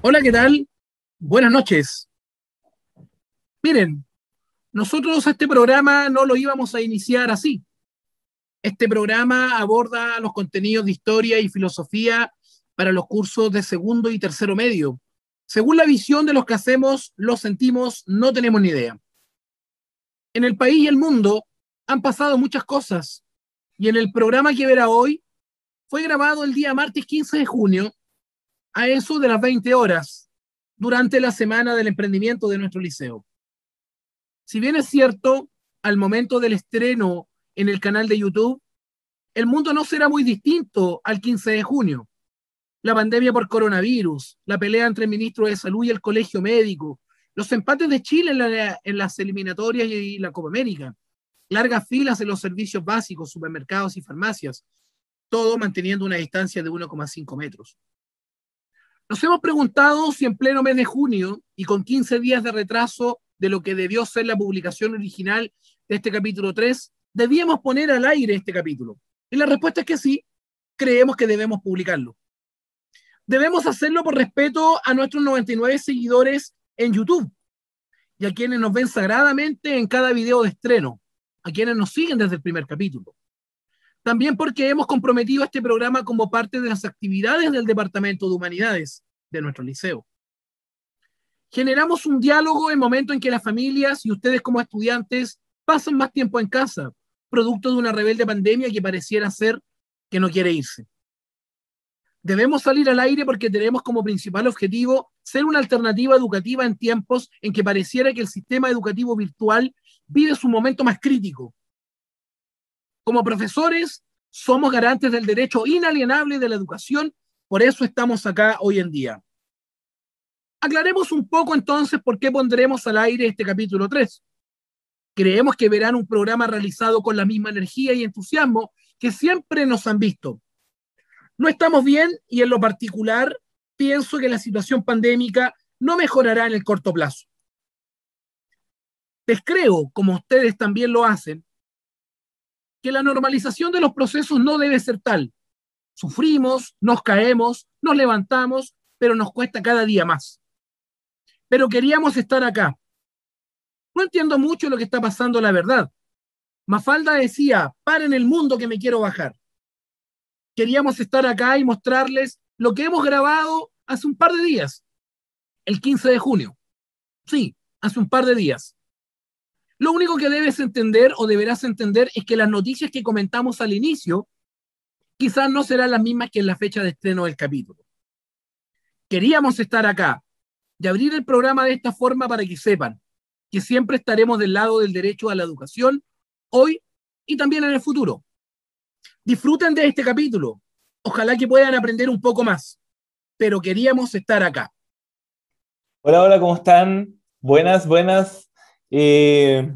Hola, ¿qué tal? Buenas noches. Miren, nosotros este programa no lo íbamos a iniciar así. Este programa aborda los contenidos de historia y filosofía para los cursos de segundo y tercero medio. Según la visión de los que hacemos, lo sentimos, no tenemos ni idea. En el país y el mundo han pasado muchas cosas y en el programa que verá hoy fue grabado el día martes 15 de junio a eso de las 20 horas durante la semana del emprendimiento de nuestro liceo. Si bien es cierto, al momento del estreno en el canal de YouTube, el mundo no será muy distinto al 15 de junio. La pandemia por coronavirus, la pelea entre el ministro de Salud y el colegio médico, los empates de Chile en, las eliminatorias y la Copa América, largas filas en los servicios básicos, supermercados y farmacias, todo manteniendo una distancia de 1,5 metros. Nos hemos preguntado si en pleno mes de junio y con 15 días de retraso de lo que debió ser la publicación original de este capítulo 3, debíamos poner al aire este capítulo. Y la respuesta es que sí, creemos que debemos publicarlo. Debemos hacerlo por respeto a nuestros 99 seguidores en YouTube y a quienes nos ven sagradamente en cada video de estreno, a quienes nos siguen desde el primer capítulo. También porque hemos comprometido este programa como parte de las actividades del Departamento de Humanidades de nuestro liceo. Generamos un diálogo en momento en que las familias y ustedes como estudiantes pasan más tiempo en casa, producto de una rebelde pandemia que pareciera ser que no quiere irse. Debemos salir al aire porque tenemos como principal objetivo ser una alternativa educativa en tiempos en que pareciera que el sistema educativo virtual vive su momento más crítico como profesores, somos garantes del derecho inalienable de la educación, por eso estamos acá hoy en día. Aclaremos un poco entonces por qué pondremos al aire este capítulo 3. Creemos que verán un programa realizado con la misma energía y entusiasmo que siempre nos han visto. No estamos bien y en lo particular pienso que la situación pandémica no mejorará en el corto plazo. Les creo, como ustedes también lo hacen, que la normalización de los procesos no debe ser tal. Sufrimos, nos caemos, nos levantamos, pero nos cuesta cada día más. Pero queríamos estar acá. No entiendo mucho lo que está pasando, la verdad. Mafalda decía, paren el mundo que me quiero bajar. Queríamos estar acá y mostrarles lo que hemos grabado hace un par de días, el 15 de junio. Sí, hace un par de días. Lo único que debes entender o deberás entender es que las noticias que comentamos al inicio quizás no serán las mismas que en la fecha de estreno del capítulo. Queríamos estar acá y abrir el programa de esta forma para que sepan que siempre estaremos del lado del derecho a la educación hoy y también en el futuro. Disfruten de este capítulo. Ojalá que puedan aprender un poco más, pero queríamos estar acá. Hola, hola, ¿cómo están? Buenas, buenas. Eh,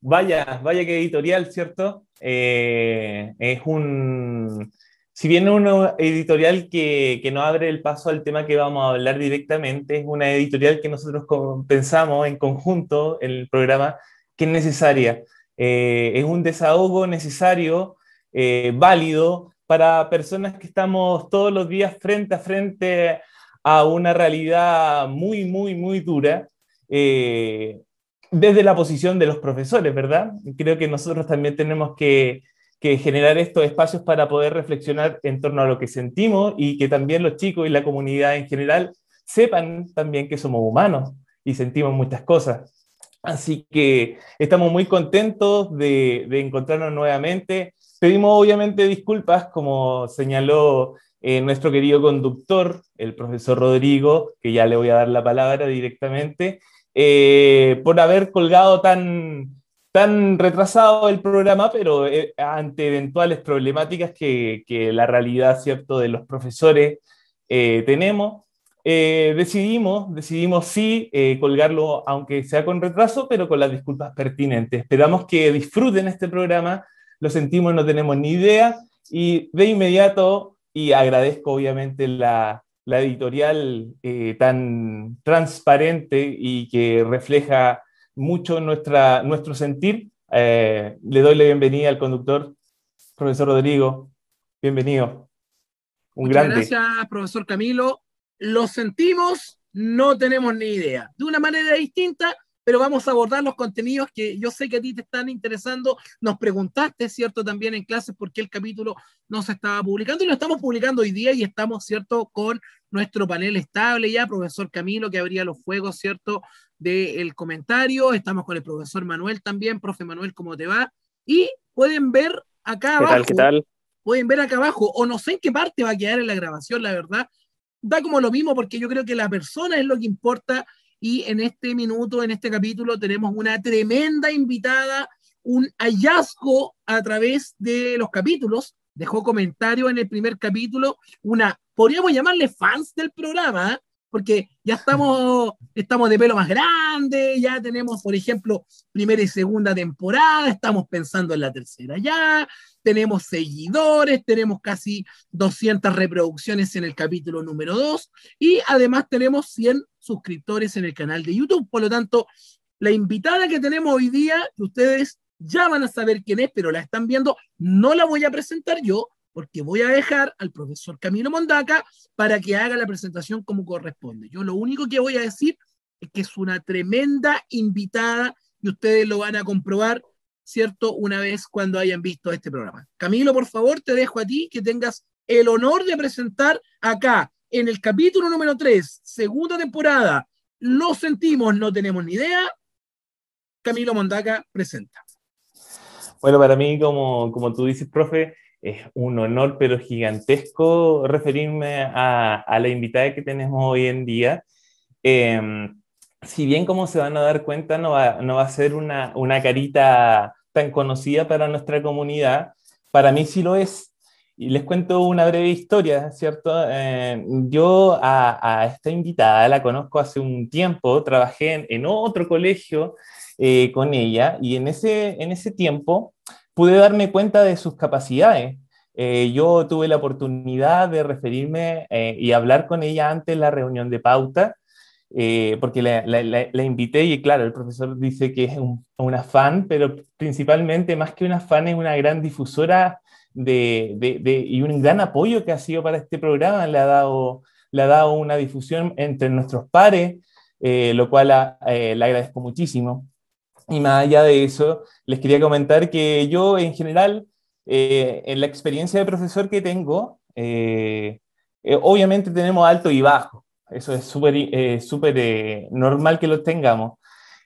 vaya, vaya que editorial, ¿cierto? Eh, es un, si bien una editorial que, no abre el paso al tema que vamos a hablar directamente, es una editorial que nosotros pensamos en conjunto el programa que es necesaria. Eh, es un desahogo necesario, válido, para personas que estamos todos los días frente a frente a una realidad muy, muy, muy dura. Desde la posición de los profesores, ¿verdad? Creo que nosotros también tenemos que, generar estos espacios para poder reflexionar en torno a lo que sentimos y que también los chicos y la comunidad en general sepan también que somos humanos y sentimos muchas cosas. Así que estamos muy contentos de, encontrarnos nuevamente. Pedimos obviamente disculpas, como señaló eh, nuestro querido conductor, el profesor Rodrigo, que ya le voy a dar la palabra directamente, eh, por haber colgado tan, tan retrasado el programa, pero eh, ante eventuales problemáticas que, que, la realidad ¿cierto? de los profesores eh, tenemos, decidimos, decidimos sí colgarlo, aunque sea con retraso, pero con las disculpas pertinentes. Esperamos que disfruten este programa, lo sentimos, no tenemos ni idea, y de inmediato, y agradezco obviamente la, la editorial eh, tan transparente y que refleja mucho nuestra, nuestro sentir. Eh, le doy la bienvenida al conductor, profesor Rodrigo. Bienvenido. Un Muchas gracias, profesor Camilo. Lo sentimos, no tenemos ni idea. De una manera distinta, pero vamos a abordar los contenidos que yo sé que a ti te están interesando. Nos preguntaste, ¿cierto? También en clases por qué el capítulo no se estaba publicando y lo estamos publicando hoy día y estamos, ¿cierto? Con nuestro panel estable ya, profesor Camilo, que abría los fuegos, ¿cierto? Del comentario. Estamos con el profesor Manuel también. Profe Manuel, ¿cómo te va? Y pueden ver acá abajo. ¿Qué tal? ¿Qué tal? Pueden ver acá abajo, o no sé en qué parte va a quedar en la grabación, la verdad. Da como lo mismo porque yo creo que la persona es lo que importa y en este minuto, en este capítulo, tenemos una tremenda invitada, un hallazgo a través de los capítulos. Dejó comentario en el primer capítulo, una, podríamos llamarle fans del programa, ¿eh? porque ya estamos, estamos de pelo más grande, ya tenemos, por ejemplo, primera y segunda temporada, estamos pensando en la tercera ya, tenemos seguidores, tenemos casi 200 reproducciones en el capítulo número 2 y además tenemos 100 suscriptores en el canal de YouTube. Por lo tanto, la invitada que tenemos hoy día, ustedes ya van a saber quién es, pero la están viendo, no la voy a presentar yo, porque voy a dejar al profesor Camilo Mondaca para que haga la presentación como corresponde. Yo lo único que voy a decir es que es una tremenda invitada y ustedes lo van a comprobar ¿cierto? Una vez cuando hayan visto este programa. Camilo, por favor, te dejo a ti que tengas el honor de presentar acá, en el capítulo número 3, segunda temporada, Lo sentimos, no tenemos ni idea. Camilo Mondaca presenta. Bueno, para mí, como, como tú dices, profe, es un honor, pero gigantesco, referirme a, a la invitada que tenemos hoy en día. Eh, si bien como se van a dar cuenta, no va, no va a ser una, una carita tan conocida para nuestra comunidad, para mí sí lo es. Y les cuento una breve historia, ¿cierto? Eh, yo a, esta invitada la conozco hace un tiempo, trabajé en, otro colegio eh, con ella y en ese, en ese tiempo pude darme cuenta de sus capacidades. Eh, yo tuve la oportunidad de referirme y hablar con ella antes de la reunión de pauta porque la, la, la, invité y claro, el profesor dice que es un, una fan, pero principalmente más que una fan es una gran difusora de, de, de, y un gran apoyo que ha sido para este programa, le ha dado, le ha dado una difusión entre nuestros pares, eh, lo cual a, eh, le agradezco muchísimo. Y más allá de eso, les quería comentar que yo en general, eh, en la experiencia de profesor que tengo, obviamente tenemos alto y bajo eso es súper eh, eh, normal que lo tengamos.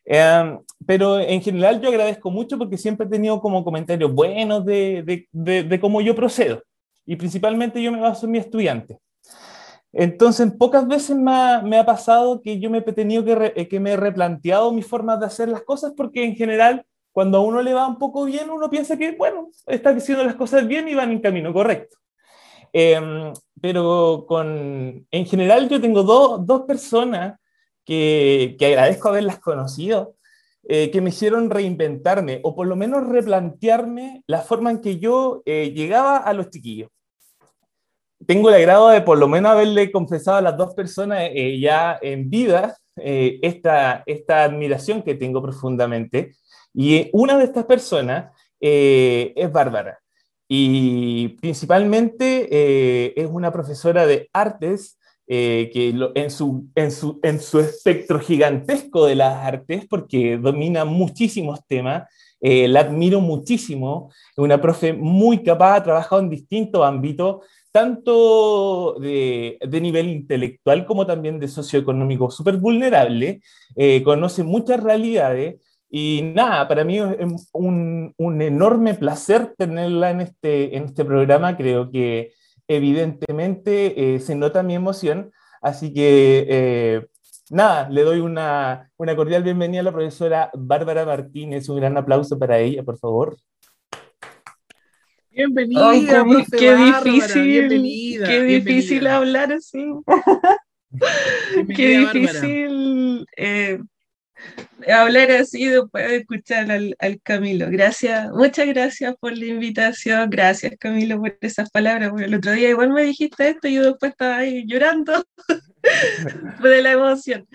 Eh, pero en general yo agradezco mucho porque siempre he tenido como comentarios buenos de, de, de, de, cómo yo procedo. Y principalmente yo me baso en mi estudiante. Entonces, pocas veces me ha, me ha pasado que yo me he tenido que, re, que me he replanteado mis formas de hacer las cosas porque en general, cuando a uno le va un poco bien, uno piensa que, bueno, está haciendo las cosas bien y van en camino correcto. Eh, pero con, en general yo tengo dos, dos personas que, agradezco haberlas conocido, eh, que me hicieron reinventarme o por lo menos replantearme la forma en que yo eh, llegaba a los chiquillos. Tengo el agrado de por lo menos haberle confesado a las dos personas eh, ya en vida esta, esta admiración que tengo profundamente. Y una de estas personas es Bárbara y principalmente es una profesora de artes eh, que lo, en, su, en, su, en su espectro gigantesco de las artes, porque domina muchísimos temas, eh, la admiro muchísimo, es una profe muy capaz, ha trabajado en distintos ámbitos, tanto de, de, nivel intelectual como también de socioeconómico, súper vulnerable, eh, conoce muchas realidades y nada, para mí es un, un, enorme placer tenerla en este, en este programa. Creo que evidentemente eh, se nota mi emoción. Así que eh, nada, le doy una, una, cordial bienvenida a la profesora Bárbara Martínez. Un gran aplauso para ella, por favor. Bienvenida, Ay, qué, qué difícil, bienvenida, qué difícil bienvenida. hablar así. qué difícil eh, hablar así después de escuchar al, al, Camilo. Gracias, muchas gracias por la invitación. Gracias, Camilo, por esas palabras. Porque el otro día igual me dijiste esto y yo después estaba ahí llorando de la emoción.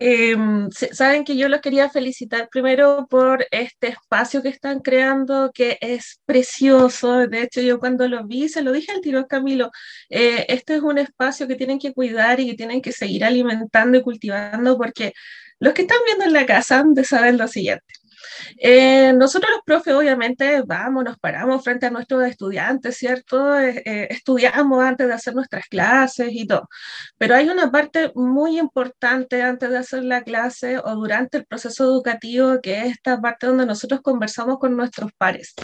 Em, saben que yo los quería felicitar primero por este espacio que están creando, que es precioso. De hecho, yo cuando lo vi, se lo dije al tiro Camilo, eh, este es un espacio que tienen que cuidar y que tienen que seguir alimentando y cultivando, porque los que están viendo en la casa han de saber lo siguiente. Eh, nosotros los profes obviamente vamos, nos paramos frente a nuestros estudiantes, ¿cierto? Eh, eh, estudiamos antes de hacer nuestras clases y todo, pero hay una parte muy importante antes de hacer la clase o durante el proceso educativo que es esta parte donde nosotros conversamos con nuestros pares.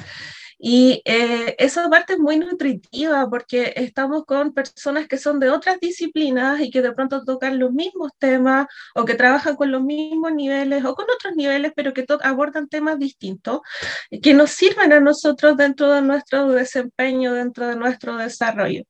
Y eh, esa parte es muy nutritiva porque estamos con personas que son de otras disciplinas y que de pronto tocan los mismos temas o que trabajan con los mismos niveles o con otros niveles, pero que abordan temas distintos que nos sirven a nosotros dentro de nuestro desempeño, dentro de nuestro desarrollo.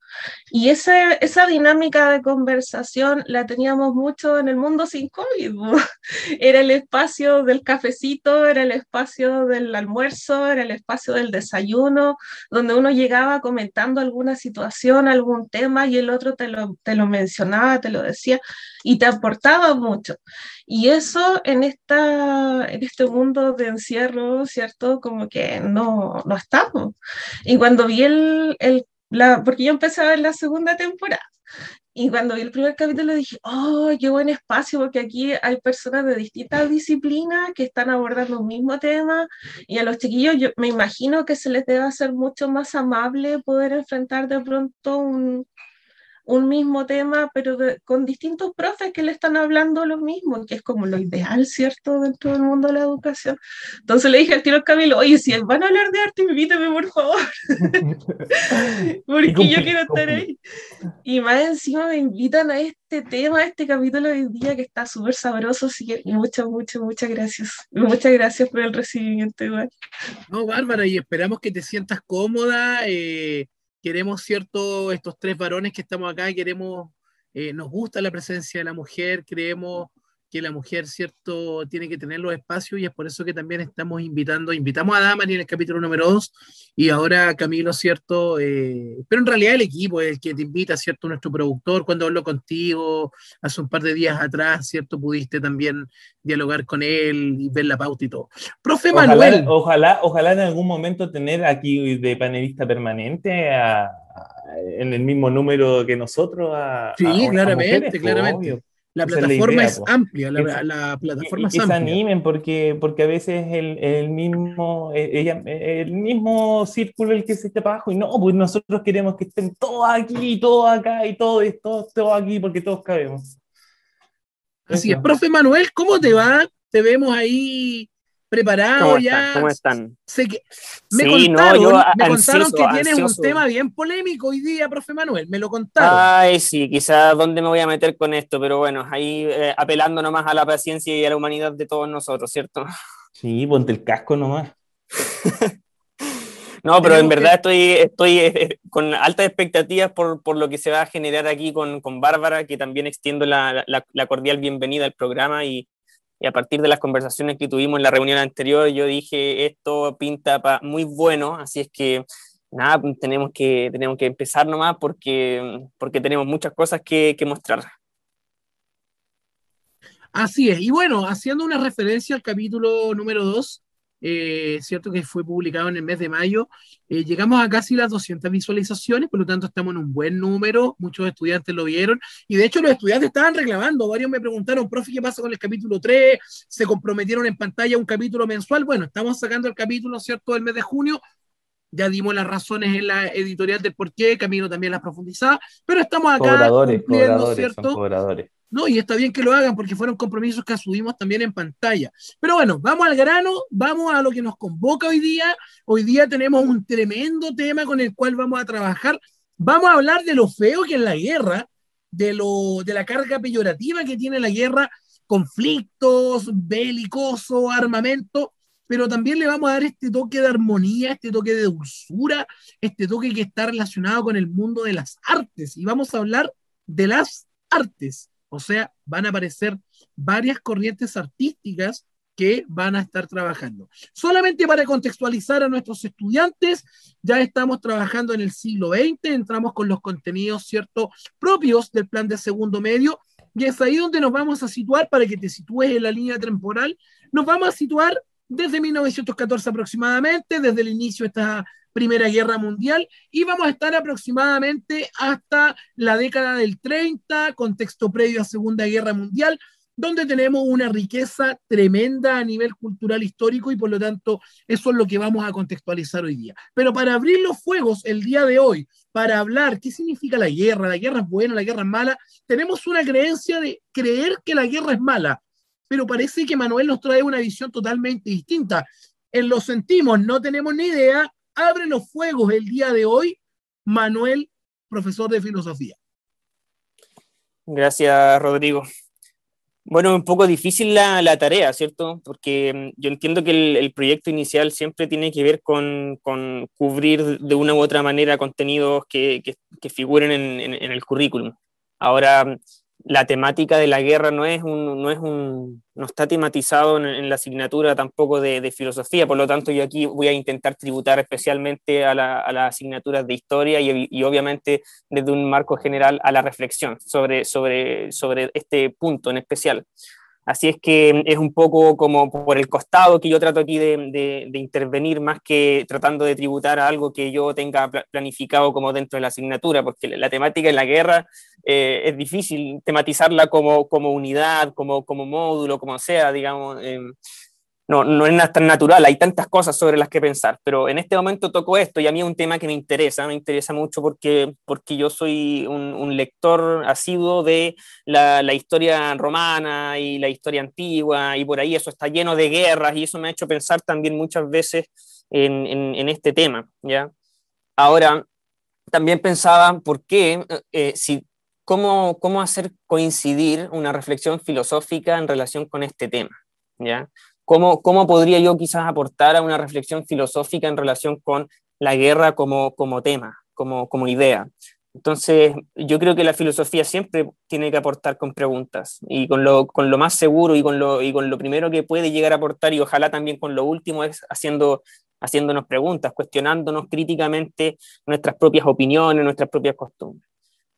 Y esa, esa dinámica de conversación la teníamos mucho en el mundo sin COVID. Era el espacio del cafecito, era el espacio del almuerzo, era el espacio del desarrollo ayuno, donde uno llegaba comentando alguna situación, algún tema y el otro te lo, te lo mencionaba, te lo decía y te aportaba mucho. Y eso en, esta, en este mundo de encierro, ¿cierto? Como que no, no estamos. Y cuando vi el, el la, porque yo empecé a ver la segunda temporada. Y cuando vi el primer capítulo dije, oh, qué buen espacio, porque aquí hay personas de distintas disciplinas que están abordando un mismo tema y a los chiquillos yo me imagino que se les debe hacer mucho más amable poder enfrentar de pronto un, un mismo tema, pero con distintos profes que le están hablando lo mismo, que es como lo ideal, ¿cierto?, dentro del mundo de la educación. Entonces le dije al tiro Camilo, oye, si van a hablar de arte, invítame, por favor, porque yo quiero estar ahí. Y más encima me invitan a este tema, a este capítulo de hoy día que está súper sabroso, así que muchas, muchas, muchas gracias. Muchas gracias por el recibimiento igual. No, Bárbara, y esperamos que te sientas cómoda. Eh queremos, ¿cierto? Estos tres varones que estamos acá, queremos, eh, nos gusta la presencia de la mujer, creemos que la mujer, ¿cierto?, tiene que tener los espacios y es por eso que también estamos invitando, invitamos a Damari en el capítulo número 2 y ahora Camilo, ¿cierto? Eh, pero en realidad el equipo es el que te invita, ¿cierto? Nuestro productor, cuando habló contigo hace un par de días atrás, ¿cierto? Pudiste también dialogar con él y ver la pauta y todo. Profe Manuel. Ojalá, ojalá en algún momento tener aquí de panelista permanente en el mismo número que nosotros. sí, claramente, claramente. La plataforma es amplia, la, plataforma es amplia. se animen porque, porque a veces el, el, mismo, e, ella, el mismo círculo el que se está para abajo y no, pues nosotros queremos que estén todos aquí, todos acá y todos, todos, todos aquí porque todos cabemos. Así es, profe Manuel, ¿cómo te va? Te vemos ahí preparado ya. ¿Cómo están? Sé que me contaron, me contaron que tienes un tema bien polémico hoy día, profe Manuel, me lo contaron. Ay, sí, quizás dónde me voy a meter con esto, pero bueno, ahí eh, apelando nomás a la paciencia y a la humanidad de todos nosotros, ¿cierto? Sí, ponte el casco nomás. no, pero en verdad estoy, estoy eh, eh, con altas expectativas por, por, lo que se va a generar aquí con, con Bárbara, que también extiendo la, la, la cordial bienvenida al programa y y a partir de las conversaciones que tuvimos en la reunión anterior, yo dije, esto pinta muy bueno, así es que nada, tenemos que, tenemos que empezar nomás porque, porque tenemos muchas cosas que, que mostrar. Así es, y bueno, haciendo una referencia al capítulo número 2, eh, cierto que fue publicado en el mes de mayo. Eh, llegamos a casi las 200 visualizaciones, por lo tanto estamos en un buen número, muchos estudiantes lo vieron y de hecho los estudiantes estaban reclamando, varios me preguntaron, profe, ¿qué pasa con el capítulo 3? Se comprometieron en pantalla un capítulo mensual, bueno, estamos sacando el capítulo, ¿cierto?, del mes de junio, ya dimos las razones en la editorial del por qué, Camino también las profundizaba, pero estamos acá cumpliendo, ¿cierto? ¿No? Y está bien que lo hagan porque fueron compromisos que asumimos también en pantalla. Pero bueno, vamos al grano, vamos a lo que nos convoca hoy día. Hoy día tenemos un tremendo tema con el cual vamos a trabajar. Vamos a hablar de lo feo que es la guerra, de, lo, de la carga peyorativa que tiene la guerra, conflictos, belicoso, armamento, pero también le vamos a dar este toque de armonía, este toque de dulzura, este toque que está relacionado con el mundo de las artes. Y vamos a hablar de las artes. O sea, van a aparecer varias corrientes artísticas que van a estar trabajando. Solamente para contextualizar a nuestros estudiantes, ya estamos trabajando en el siglo XX, entramos con los contenidos, ¿cierto?, propios del plan de segundo medio, Y es ahí donde nos vamos a situar, para que te sitúes en la línea temporal, nos vamos a situar desde 1914 aproximadamente, desde el inicio de esta Primera Guerra Mundial, y vamos a estar aproximadamente hasta la década del 30, contexto previo a Segunda Guerra Mundial, donde tenemos una riqueza tremenda a nivel cultural histórico y por lo tanto eso es lo que vamos a contextualizar hoy día. Pero para abrir los fuegos el día de hoy, para hablar qué significa la guerra, la guerra es buena, la guerra es mala, tenemos una creencia de creer que la guerra es mala, pero parece que Manuel nos trae una visión totalmente distinta. En lo sentimos, no tenemos ni idea. Abre los fuegos el día de hoy, Manuel, profesor de filosofía. Gracias, Rodrigo. Bueno, un poco difícil la, la tarea, ¿cierto? Porque mm, yo entiendo que el, proyecto inicial siempre tiene que ver con, con cubrir de una u otra manera contenidos que, que, figuren en, en, en, el currículum. Ahora, la temática de la guerra no es un, no es un, no está tematizado en, la asignatura tampoco de, de, filosofía, por lo tanto yo aquí voy a intentar tributar especialmente a, la, a las asignaturas de historia y, y, obviamente desde un marco general a la reflexión sobre, sobre, sobre este punto en especial. Así es que es un poco como por el costado que yo trato aquí de, intervenir más que tratando de tributar a algo que yo tenga planificado como dentro de la asignatura, porque la temática en la guerra eh, es difícil tematizarla como, como unidad, como, como módulo, como sea, digamos. Eh, no, no es tan natural, hay tantas cosas sobre las que pensar, pero en este momento toco esto y a mí es un tema que me interesa, me interesa mucho porque, porque yo soy un, lector asiduo de la, historia romana y la historia antigua y por ahí eso está lleno de guerras y eso me ha hecho pensar también muchas veces en, este tema, ¿ya? Ahora, también pensaba por qué, eh, si, cómo, cómo hacer coincidir una reflexión filosófica en relación con este tema, ¿ya? ¿Cómo, ¿Cómo podría yo quizás aportar a una reflexión filosófica en relación con la guerra como, como tema, como, como idea? Entonces, yo creo que la filosofía siempre tiene que aportar con preguntas y con lo, con lo más seguro y con lo, y con lo primero que puede llegar a aportar y ojalá también con lo último es haciendo, haciéndonos preguntas, cuestionándonos críticamente nuestras propias opiniones, nuestras propias costumbres.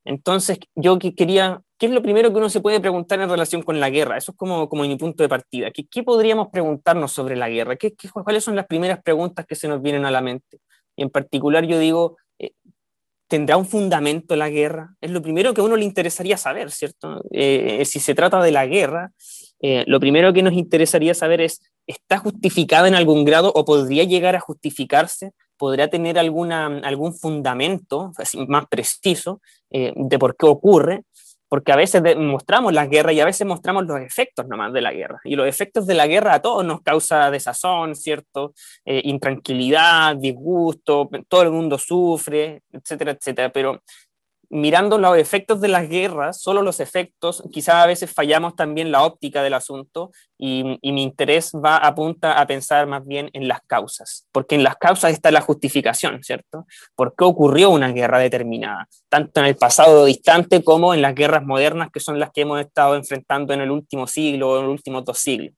Entonces, yo quería, ¿qué es lo primero que uno se puede preguntar en relación con la guerra? Eso es como, como mi punto de partida. ¿Qué, qué podríamos preguntarnos sobre la guerra? ¿Qué, qué, cuáles son las primeras preguntas que se nos vienen a la mente? Y en particular yo digo, eh, ¿tendrá un fundamento la guerra? Es lo primero que a uno le interesaría saber, ¿cierto? Eh, si se trata de la guerra, eh, lo primero que nos interesaría saber es, ¿está justificada en algún grado o podría llegar a justificarse? podrá tener alguna, algún fundamento más preciso eh, de por qué ocurre, porque a veces mostramos las guerras y a veces mostramos los efectos nomás de la guerra. Y los efectos de la guerra a todos nos causa desazón, ¿cierto? Eh, intranquilidad, disgusto, todo el mundo sufre, etcétera, etcétera. Pero mirando los efectos de las guerras, solo los efectos, quizás a veces fallamos también la óptica del asunto y, mi interés va apunta a pensar más bien en las causas, porque en las causas está la justificación, ¿cierto? ¿Por qué ocurrió una guerra determinada? Tanto en el pasado distante como en las guerras modernas, que son las que hemos estado enfrentando en el último siglo o en los últimos dos siglos.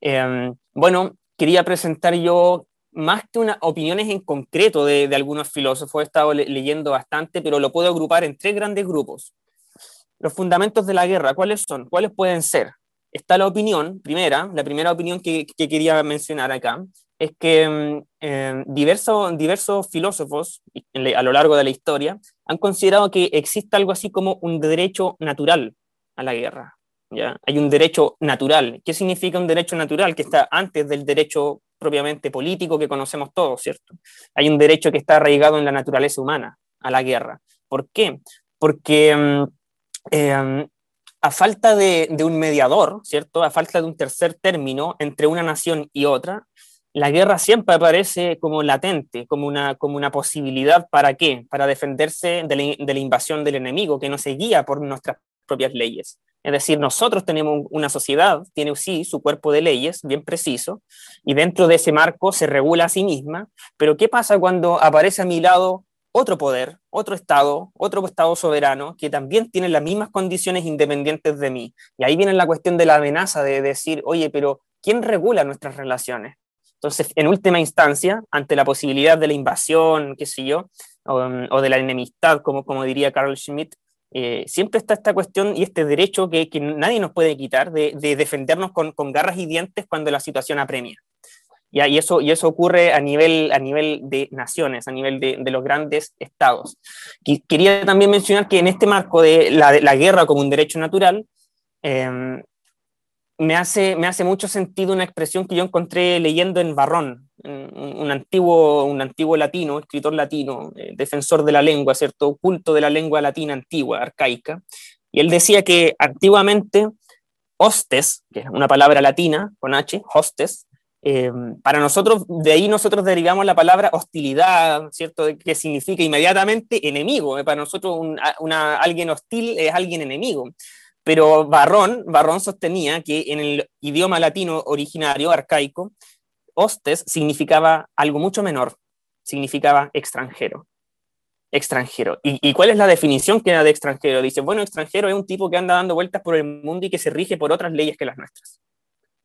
Eh, bueno, quería presentar yo más que unas opiniones en concreto de, de algunos filósofos, he estado le leyendo bastante, pero lo puedo agrupar en tres grandes grupos. Los fundamentos de la guerra, ¿cuáles son? ¿Cuáles pueden ser? Está la opinión, primera, la primera opinión que, que quería mencionar acá, es que eh, diversos, diversos filósofos a lo largo de la historia han considerado que existe algo así como un derecho natural a la guerra. ¿ya? Hay un derecho natural. ¿Qué significa un derecho natural? Que está antes del derecho propiamente político que conocemos todos, ¿cierto? Hay un derecho que está arraigado en la naturaleza humana, a la guerra. ¿Por qué? Porque eh, a falta de, un mediador, ¿cierto? A falta de un tercer término entre una nación y otra, la guerra siempre aparece como latente, como una, como una posibilidad para qué? Para defenderse de la, de la invasión del enemigo, que no se guía por nuestras propias leyes. Es decir, nosotros tenemos una sociedad, tiene sí su cuerpo de leyes bien preciso, y dentro de ese marco se regula a sí misma, pero ¿qué pasa cuando aparece a mi lado otro poder, otro Estado, otro Estado soberano, que también tiene las mismas condiciones independientes de mí? Y ahí viene la cuestión de la amenaza de decir, oye, pero ¿quién regula nuestras relaciones? Entonces, en última instancia, ante la posibilidad de la invasión, qué sé yo, o, de la enemistad, como, como diría Carl Schmitt, eh, siempre está esta cuestión y este derecho que, nadie nos puede quitar de, defendernos con, garras y dientes cuando la situación apremia. Y, eso, y eso ocurre a nivel, a nivel de naciones, a nivel de, los grandes estados. quería también mencionar que en este marco de la, guerra como un derecho natural, em, me, hace, me hace mucho sentido una expresión que yo encontré leyendo en Barrón, un, antiguo, un antiguo latino, escritor latino, eh, defensor de la lengua, ¿cierto? Culto de la lengua latina antigua, arcaica. Y él decía que antiguamente hostes, que es una palabra latina con H, hostes, eh, para nosotros, de ahí nosotros derivamos la palabra hostilidad, ¿cierto? Que significa inmediatamente enemigo. Eh, para nosotros una, alguien hostil es alguien enemigo. Pero Barrón, Barrón sostenía que en el idioma latino originario, arcaico, hostes significaba algo mucho menor, significaba extranjero. Extranjero. ¿Y, cuál es la definición que da de extranjero? Dice, bueno, extranjero es un tipo que anda dando vueltas por el mundo y que se rige por otras leyes que las nuestras.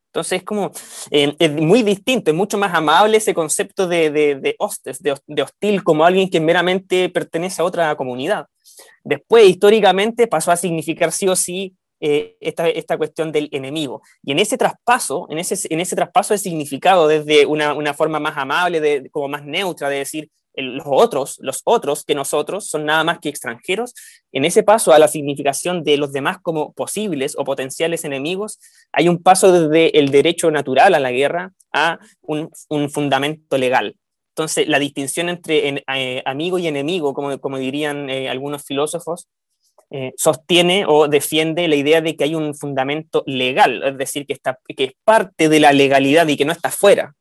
Entonces es como, eh, es muy distinto, es mucho más amable ese concepto de, hostes, de, hostil, como alguien que meramente pertenece a otra comunidad. Después, históricamente, pasó a significar sí o sí eh, esta, esta, cuestión del enemigo. Y en ese traspaso, en ese, en ese traspaso de significado, desde una, una forma más amable, de, como más neutra, de decir los otros, los otros que nosotros son nada más que extranjeros, en ese paso a la significación de los demás como posibles o potenciales enemigos, hay un paso desde el derecho natural a la guerra a un, un fundamento legal. Entonces, la distinción entre eh, amigo y enemigo, como, dirían eh, algunos filósofos, eh, sostiene o defiende la idea de que hay un fundamento legal, es decir, que, está, que es parte de la legalidad y que no está fuera.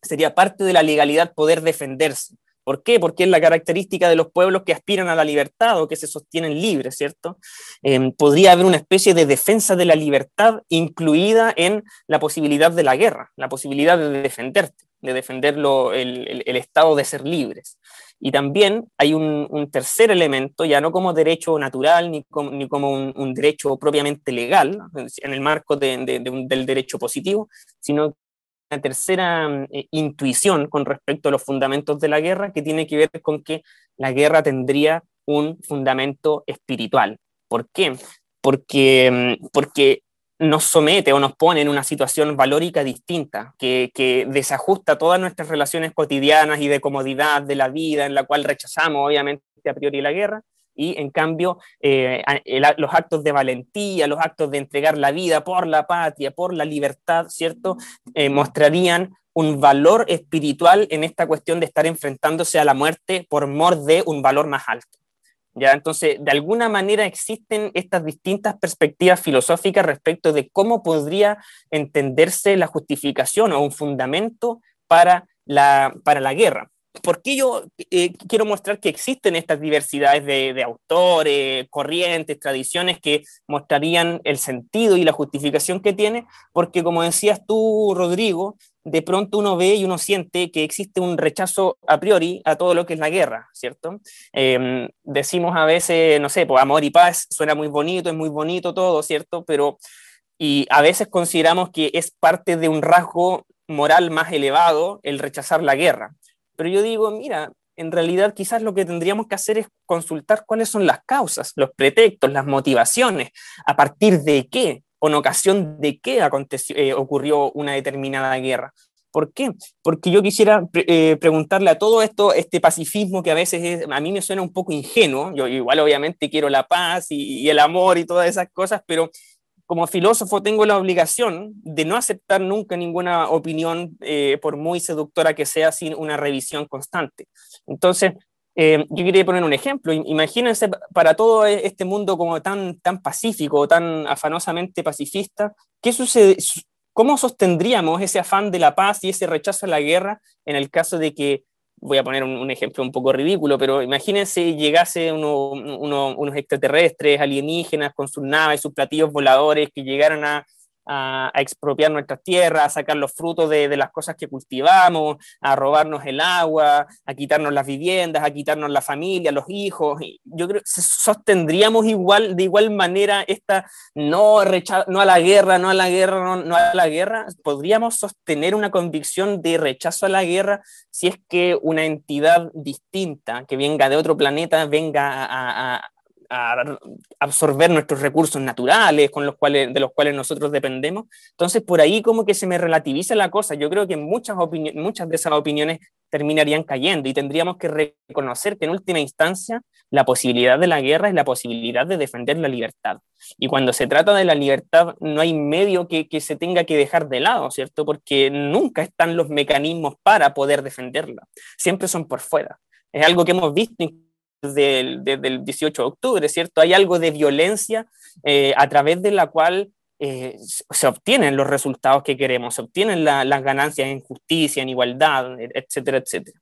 Sería parte de la legalidad poder defenderse. ¿Por qué? Porque es la característica de los pueblos que aspiran a la libertad o que se sostienen libres, ¿cierto? Em, podría haber una especie de defensa de la libertad incluida en la posibilidad de la guerra, la posibilidad de defenderte, de defender el, estado de ser libres. Y también hay un, tercer elemento, ya no como derecho natural ni como, un, derecho propiamente legal, en el marco del derecho positivo, sino tercera eh, intuición con respecto a los fundamentos de la guerra que tiene que ver con que la guerra tendría un fundamento espiritual. ¿Por qué? Porque, mm, porque nos somete o nos pone en una situación valórica distinta, que, que, desajusta todas nuestras relaciones cotidianas y de comodidad de la vida, en la cual rechazamos obviamente a priori la guerra, y en cambio eh, los actos de valentía, los actos de entregar la vida por la patria, por la libertad, ¿cierto? Eh, mostrarían un valor espiritual en esta cuestión de estar enfrentándose a la muerte por mor de un valor más alto. ¿Ya? Entonces, de alguna manera existen estas distintas perspectivas filosóficas respecto de cómo podría entenderse la justificación o un fundamento para la, para la guerra. ¿Por qué yo eh, quiero mostrar que existen estas diversidades de, autores, corrientes, tradiciones que mostrarían el sentido y la justificación que tiene? Porque como decías tú, Rodrigo, de pronto uno ve y uno siente que existe un rechazo a priori a todo lo que es la guerra, ¿cierto? Em, decimos a veces, no sé, pues amor y paz suena muy bonito, es muy bonito todo, ¿cierto? Pero, y a veces consideramos que es parte de un rasgo moral más elevado el rechazar la guerra. Pero yo digo, mira, en realidad quizás lo que tendríamos que hacer es consultar cuáles son las causas, los pretextos, las motivaciones, a partir de qué, o en ocasión de qué aconteció, eh, ocurrió una determinada guerra. ¿Por qué? Porque yo quisiera eh, preguntarle a todo esto, este pacifismo que a veces a mí me suena un poco ingenuo, yo igual obviamente quiero la paz y, y el amor y todas esas cosas, pero como filósofo tengo la obligación de no aceptar nunca ninguna opinión, eh, por muy seductora que sea, sin una revisión constante. Entonces, eh, yo quería poner un ejemplo. Imagínense para todo e-, este mundo como tan, tan pacífico, tan afanosamente pacifista, ¿qué sucede? ¿Cómo sostendríamos ese afán de la paz y ese rechazo a la guerra en el caso de que voy a poner un, ejemplo un poco ridículo, pero imagínense llegase unos extraterrestres alienígenas con sus naves, sus platillos voladores que llegaran a, a, expropiar nuestras tierras, a sacar los frutos de, las cosas que cultivamos, a robarnos el agua, a quitarnos las viviendas, a quitarnos la familia, los hijos. Yo creo que sostendríamos igual, de igual manera esta no, no a la guerra, no a la guerra, no, a la guerra. Podríamos sostener una convicción de rechazo a la guerra si es que una entidad distinta que venga de otro planeta venga a, absorber nuestros recursos naturales con los cuales, de los cuales nosotros dependemos. Entonces, por ahí como que se me relativiza la cosa. Yo creo que muchas, muchas de esas opiniones terminarían cayendo y tendríamos que reconocer que en última instancia la posibilidad de la guerra es la posibilidad de defender la libertad. Y cuando se trata de la libertad, no hay medio que, que se tenga que dejar de lado, ¿cierto? Porque nunca están los mecanismos para poder defenderla. Siempre son por fuera. Es algo que hemos visto desde el, 18 de octubre, ¿cierto? Hay algo de violencia eh, a través de la cual eh, se obtienen los resultados que queremos, se obtienen las ganancias en justicia, en igualdad, etcétera, etcétera.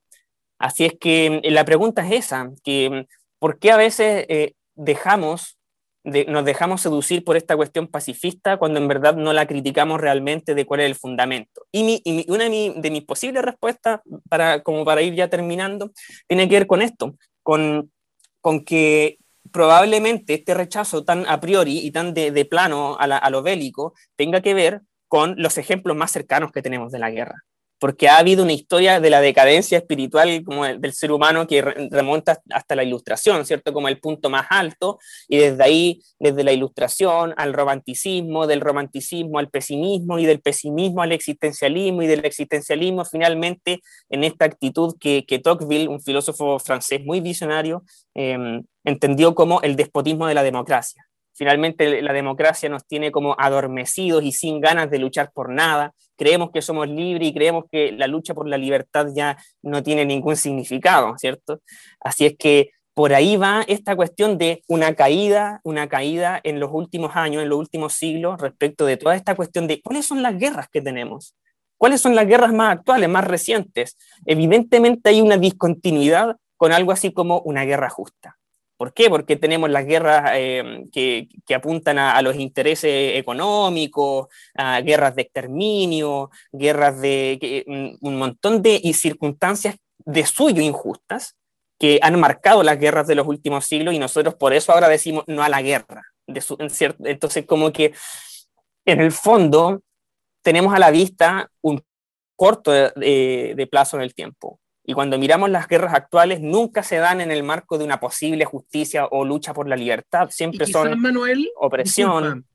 Así es que eh, la pregunta es esa, que ¿por qué a veces dejamos, nos dejamos seducir por esta cuestión pacifista cuando en verdad no la criticamos realmente de cuál es el fundamento? Y, una de, de, mis posibles respuestas, para, como para ir ya terminando, tiene que ver con esto, con, con que probablemente este rechazo tan a priori y tan de, plano a, a, lo bélico tenga que ver con los ejemplos más cercanos que tenemos de la guerra porque ha habido una historia de la decadencia espiritual del ser humano que remonta hasta la ilustración, ¿cierto? Como el punto más alto, y desde ahí, desde la ilustración al romanticismo, del romanticismo al pesimismo, y del pesimismo al existencialismo, y del existencialismo finalmente en esta actitud que, que Tocqueville, un filósofo francés muy visionario, em, entendió como el despotismo de la democracia. Finalmente la democracia nos tiene como adormecidos y sin ganas de luchar por nada. Creemos que somos libres y creemos que la lucha por la libertad ya no tiene ningún significado, ¿cierto? Así es que por ahí va esta cuestión de una caída, una caída en los últimos años, en los últimos siglos, respecto de toda esta cuestión de cuáles son las guerras que tenemos, cuáles son las guerras más actuales, más recientes. Evidentemente hay una discontinuidad con algo así como una guerra justa. ¿Por qué? Porque tenemos las guerras eh, que, apuntan a, los intereses económicos, a guerras de exterminio, guerras de un montón de circunstancias de suyo injustas que han marcado las guerras de los últimos siglos y nosotros por eso ahora decimos no a la guerra. entonces, como que en el fondo tenemos a la vista un corto de plazo en el tiempo y cuando miramos las guerras actuales, nunca se dan en el marco de una posible justicia o lucha por la libertad, siempre son Manuel, opresión.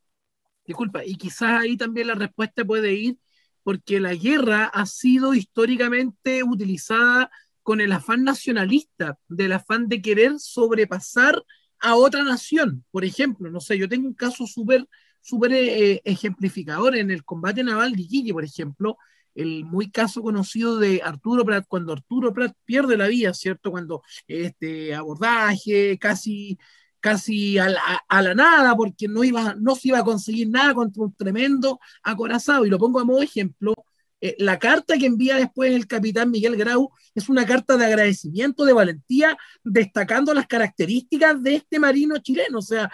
Disculpa, y quizás ahí también la respuesta puede ir porque la guerra ha sido históricamente utilizada con el afán nacionalista, del afán de querer sobrepasar a otra nación. Por ejemplo, no sé, yo tengo un caso súper súper eh, ejemplificador en el combate naval de Iquique, por ejemplo, el muy caso conocido de Arturo Prat, cuando Arturo Prat pierde la vida, ¿cierto? Cuando este abordaje casi casi a la, nada, porque no, iba, no se iba a conseguir nada contra un tremendo acorazado. Y lo pongo a modo ejemplo, eh, la carta que envía después el capitán Miguel Grau es una carta de agradecimiento, de valentía, destacando las características de este marino chileno. O sea,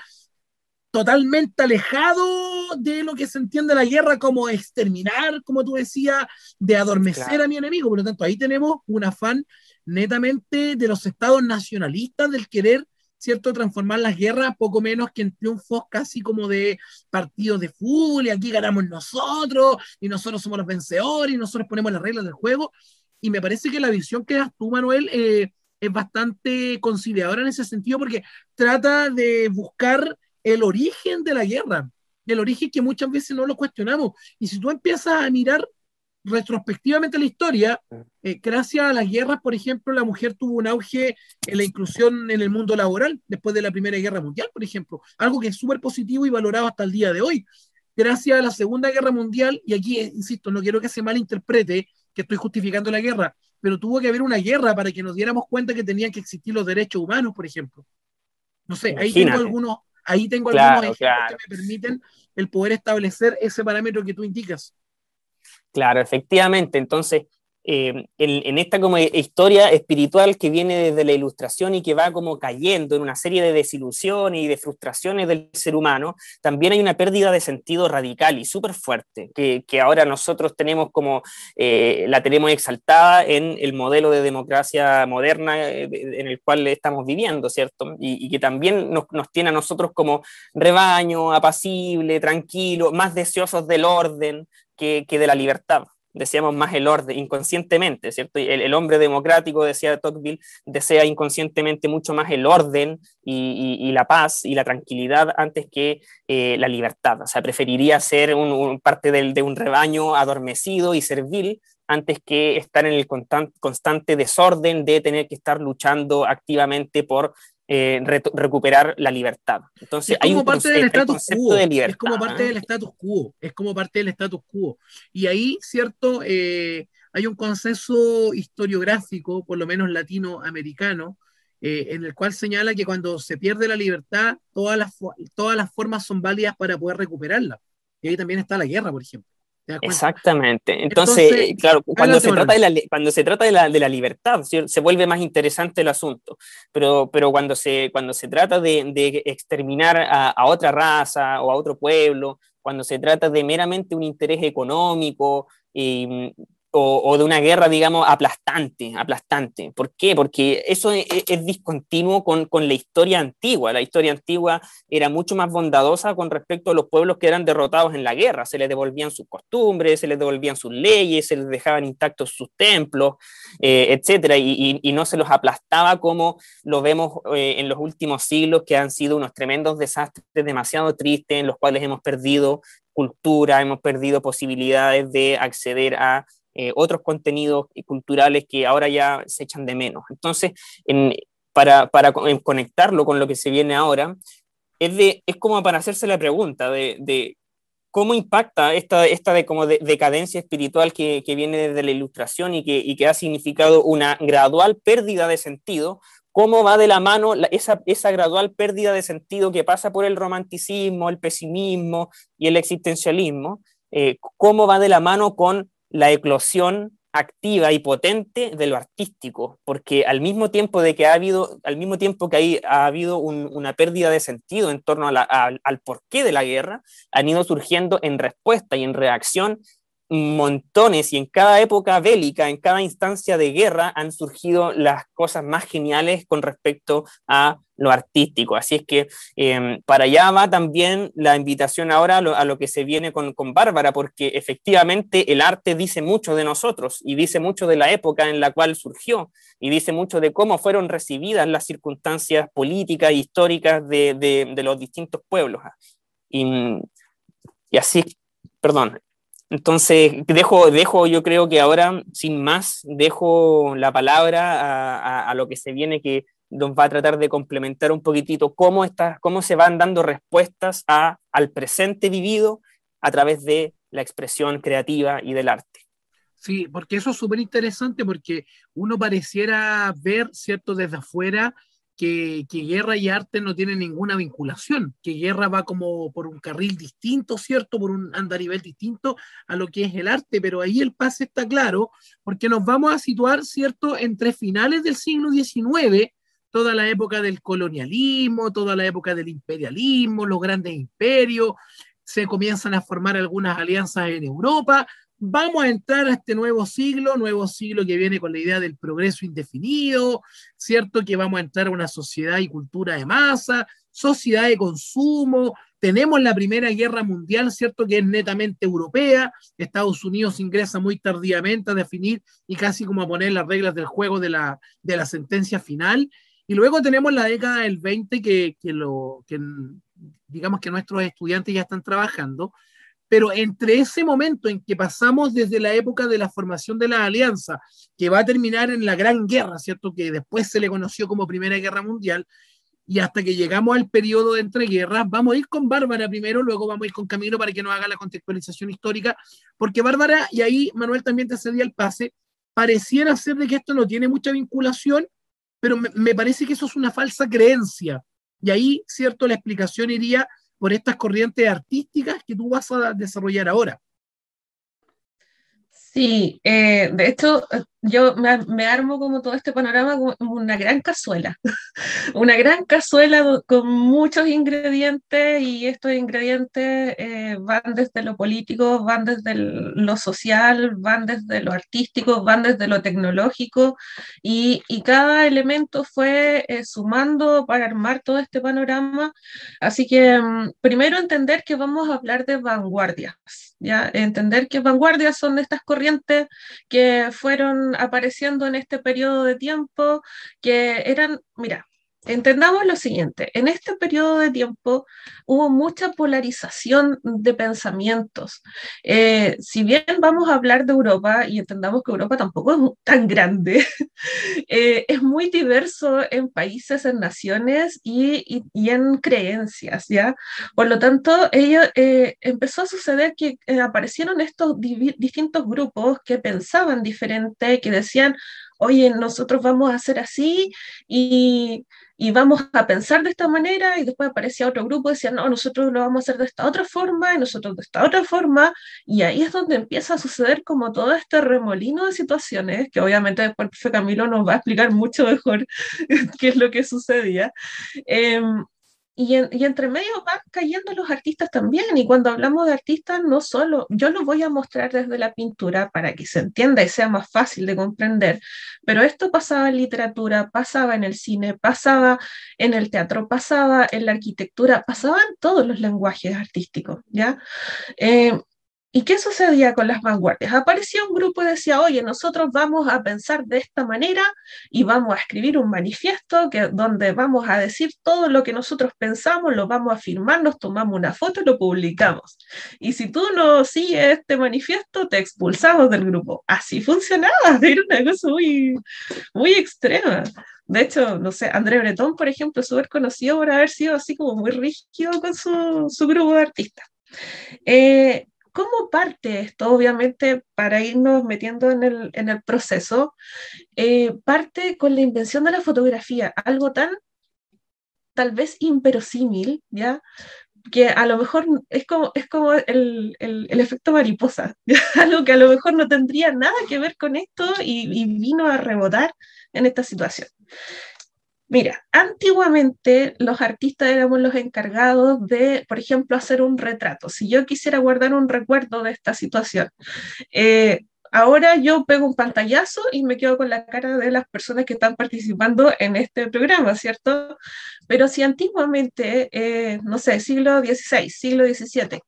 totalmente alejado de lo que se entiende la guerra como exterminar, como tú decías, de adormecer a mi enemigo. Por lo tanto, ahí tenemos un afán netamente de los estados nacionalistas del querer, ¿cierto?, transformar las guerras poco menos que en triunfos casi como de partidos de fútbol, y aquí ganamos nosotros, y nosotros somos los vencedores, y nosotros ponemos las reglas del juego. Y me parece que la visión que das tú, Manuel, eh, es bastante conciliadora en ese sentido, porque trata de buscar el origen de la guerra, el origen que muchas veces no lo cuestionamos. Y si tú empiezas a mirar retrospectivamente la historia, eh, gracias a las guerras, por ejemplo, la mujer tuvo un auge en la inclusión en el mundo laboral después de la Primera Guerra Mundial, por ejemplo, algo que es súper positivo y valorado hasta el día de hoy. Gracias a la Segunda Guerra Mundial, y aquí, eh, insisto, no quiero que se malinterprete que estoy justificando la guerra, pero tuvo que haber una guerra para que nos diéramos cuenta que tenían que existir los derechos humanos, por ejemplo. No sé, ahí tengo algunos, Ahí tengo algunos ejemplos que me permiten el poder establecer ese parámetro que tú indicas. Claro, efectivamente. Entonces, eh, en, esta como historia espiritual que viene desde la ilustración y que va como cayendo en una serie de desilusiones y de frustraciones del ser humano, también hay una pérdida de sentido radical y súper fuerte, que, ahora nosotros tenemos como, eh, la tenemos exaltada en el modelo de democracia moderna eh, en el cual estamos viviendo, ¿cierto? Y, que también nos, tiene a nosotros como rebaño, apacible, tranquilo, más deseosos del orden que de la libertad. Deseamos más el orden, inconscientemente, ¿cierto? El, hombre democrático, decía Tocqueville, desea inconscientemente mucho más el orden y, la paz y la tranquilidad antes que eh, la libertad. O sea, preferiría ser un, parte de un rebaño adormecido y servil antes que estar en el constante desorden de tener que estar luchando activamente por eh, recuperar la libertad. Entonces, es como parte del status quo. es como parte del status quo. Es como parte del status quo. Y ahí, cierto, eh, hay un consenso historiográfico, por lo menos latinoamericano, eh, en el cual señala que cuando se pierde la libertad, todas las, todas las formas son válidas para poder recuperarla. Y ahí también está la guerra, por ejemplo. Exactamente. Entonces, claro, cuando se, trata de la, cuando se trata de la, de la libertad, se vuelve más interesante el asunto. Pero, pero cuando, se, cuando se trata de, de exterminar a, a, otra raza o a otro pueblo, cuando se trata de meramente un interés económico, y, o, de una guerra, digamos, aplastante, aplastante. ¿Por qué? Porque eso es, discontinuo con, con, la historia antigua. La historia antigua era mucho más bondadosa con respecto a los pueblos que eran derrotados en la guerra. Se les devolvían sus costumbres, se les devolvían sus leyes, se les dejaban intactos sus templos, eh, etcétera, y, y, no se los aplastaba como lo vemos eh, en los últimos siglos, que han sido unos tremendos desastres demasiado tristes, en los cuales hemos perdido cultura, hemos perdido posibilidades de acceder a eh, otros contenidos culturales que ahora ya se echan de menos. Entonces, para, conectarlo con lo que se viene ahora, es, de, es como para hacerse la pregunta de, cómo impacta esta, esta de, como decadencia espiritual que, viene desde la ilustración y que, y que, ha significado una gradual pérdida de sentido, cómo va de la mano esa, esa, gradual pérdida de sentido que pasa por el romanticismo, el pesimismo y el existencialismo, eh, cómo va de la mano con la eclosión activa y potente de lo artístico, porque al mismo tiempo de que ha habido, al mismo tiempo que hay, ha habido una pérdida de sentido en torno al porqué de la guerra, han ido surgiendo en respuesta y en reacción montones y en cada época bélica, en cada instancia de guerra, han surgido las cosas más geniales con respecto a lo artístico. Así es que em, para allá va también la invitación ahora a lo, que se viene con, con, Bárbara, porque efectivamente el arte dice mucho de nosotros y dice mucho de la época en la cual surgió y dice mucho de cómo fueron recibidas las circunstancias políticas e históricas de, de, los distintos pueblos. Y, y así, perdón, entonces, dejo, dejo, yo creo que ahora, sin más, dejo la palabra a, lo que se viene, que nos va a tratar de complementar un poquitito cómo, está, cómo se van dando respuestas a, al presente vivido a través de la expresión creativa y del arte. Sí, porque eso es súper interesante porque uno pareciera ver, ¿cierto?, desde afuera que, guerra y arte no tienen ninguna vinculación, que guerra va como por un carril distinto, ¿cierto? Por un andarivel distinto a lo que es el arte, pero ahí el pase está claro, porque nos vamos a situar, ¿cierto?, entre finales del siglo XIX, toda la época del colonialismo, toda la época del imperialismo, los grandes imperios, se comienzan a formar algunas alianzas en Europa, vamos a entrar a este nuevo siglo, nuevo siglo que viene con la idea del progreso indefinido, ¿cierto? Que vamos a entrar a una sociedad y cultura de masa, sociedad de consumo, tenemos la Primera Guerra Mundial, ¿cierto? Que es netamente europea, Estados Unidos ingresa muy tardíamente a definir y casi como a poner las reglas del juego de la, de la sentencia final. Y luego tenemos la década del 20 que, que, lo, que digamos que nuestros estudiantes ya están trabajando, pero entre ese momento en que pasamos desde la época de la formación de la alianza, que va a terminar en la Gran Guerra, ¿cierto? Que después se le conoció como Primera Guerra Mundial, y hasta que llegamos al periodo de entreguerras, vamos a ir con Bárbara primero, luego vamos a ir con Camilo para que nos haga la contextualización histórica, porque Bárbara, y ahí Manuel también te cedía el pase, pareciera ser de que esto no tiene mucha vinculación, pero me, me parece que eso es una falsa creencia. Y ahí, cierto, la explicación iría por estas corrientes artísticas que tú vas a desarrollar ahora. Sí, eh, de hecho, yo me, armo como todo este panorama como una gran cazuela, una gran cazuela con muchos ingredientes y estos ingredientes eh, van desde lo político, van desde lo social, van desde lo artístico, van desde lo tecnológico y, cada elemento fue eh, sumando para armar todo este panorama. Así que mm, primero entender que vamos a hablar de vanguardias ¿ya? Entender que vanguardias son estas corrientes que fueron apareciendo en este periodo de tiempo, que eran, mira, entendamos lo siguiente, en este periodo de tiempo hubo mucha polarización de pensamientos. Eh, si bien vamos a hablar de Europa y entendamos que Europa tampoco es tan grande, eh, es muy diverso en países, en naciones y, en creencias, ¿ya? Por lo tanto, ello, eh, empezó a suceder que aparecieron estos distintos grupos que pensaban diferente, que decían, oye, nosotros vamos a hacer así y y vamos a pensar de esta manera y después aparecía otro grupo y decía, no, nosotros lo vamos a hacer de esta otra forma y nosotros de esta otra forma y ahí es donde empieza a suceder como todo este remolino de situaciones que obviamente después el Camilo nos va a explicar mucho mejor qué es lo que sucedía. Em, y, entre medio van cayendo los artistas también. Y cuando hablamos de artistas, no solo, yo lo voy a mostrar desde la pintura para que se entienda y sea más fácil de comprender, pero esto pasaba en literatura, pasaba en el cine, pasaba en el teatro, pasaba en la arquitectura, pasaba en todos los lenguajes artísticos, ¿ya? Eh, ¿Y qué sucedía con las vanguardias? Aparecía un grupo y decía, oye, nosotros vamos a pensar de esta manera y vamos a escribir un manifiesto que, donde vamos a decir todo lo que nosotros pensamos, lo vamos a firmar, nos tomamos una foto y lo publicamos. Y si tú no sigues este manifiesto, te expulsamos del grupo. Así funcionaba, era una cosa muy, muy extrema. De hecho, no sé, André Breton, por ejemplo, es súper conocido por haber sido así como muy rígido con su, su grupo de artistas. Eh, ¿Cómo parte esto? Obviamente, para irnos metiendo en el, en el proceso, eh, parte con la invención de la fotografía, algo tan tal vez imperosímil, ¿ya? que a lo mejor es como, es como el, el, el efecto mariposa, algo que a lo mejor no tendría nada que ver con esto y, y vino a rebotar en esta situación. Mira, antiguamente los artistas éramos los encargados de, por ejemplo, hacer un retrato. Si yo quisiera guardar un recuerdo de esta situación, eh, ahora yo pego un pantallazo y me quedo con la cara de las personas que están participando en este programa, ¿cierto? Pero si antiguamente, eh, no sé, siglo XVI, siglo XVII,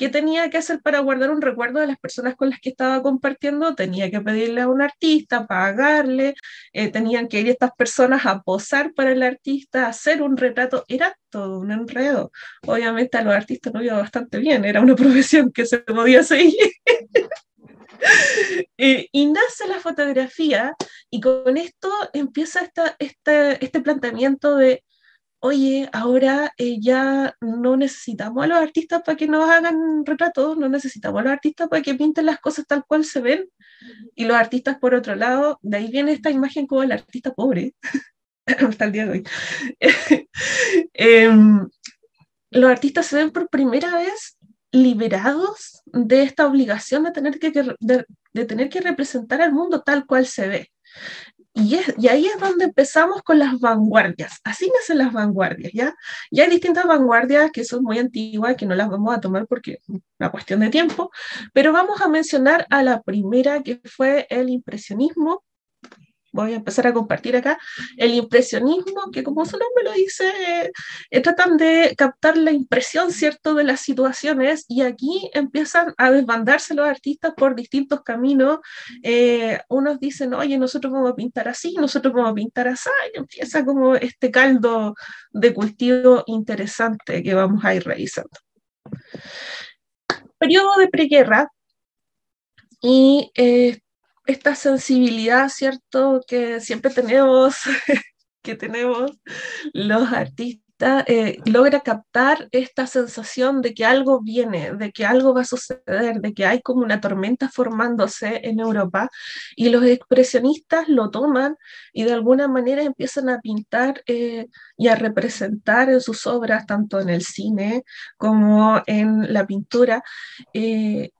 ¿Qué tenía que hacer para guardar un recuerdo de las personas con las que estaba compartiendo? Tenía que pedirle a un artista, pagarle, eh, tenían que ir estas personas a posar para el artista, hacer un retrato, era todo un enredo. Obviamente a los artistas no iba bastante bien, era una profesión que se podía seguir. y nace la fotografía y con esto empieza esta, este, este planteamiento de oye, ahora eh, ya no necesitamos a los artistas para que nos hagan retratos, no necesitamos a los artistas para que pinten las cosas tal cual se ven. Y los artistas, por otro lado, de ahí viene esta imagen como el artista pobre, hasta el día de hoy. Em, los artistas se ven por primera vez liberados de esta obligación de tener que, de tener que representar al mundo tal cual se ve. Y, ahí es donde empezamos con las vanguardias. Así nacen las vanguardias, ¿ya? Y hay distintas vanguardias que son muy antiguas, que no las vamos a tomar porque es una cuestión de tiempo, pero vamos a mencionar a la primera que fue el impresionismo, voy a empezar a compartir acá, el impresionismo, que como su nombre lo dice, eh, tratan de captar la impresión, ¿cierto?, de las situaciones y aquí empiezan a desbandarse los artistas por distintos caminos. Eh, unos dicen, oye, nosotros vamos a pintar así, nosotros vamos a pintar así, y empieza como este caldo de cultivo interesante que vamos a ir revisando. Periodo de preguerra, y eh, esta sensibilidad, ¿cierto? Que siempre tenemos, que tenemos los artistas, eh, logra captar esta sensación de que algo viene, de que algo va a suceder, de que hay como una tormenta formándose en Europa y los expresionistas lo toman y de alguna manera empiezan a pintar eh, y a representar en sus obras, tanto en el cine como en la pintura, eh,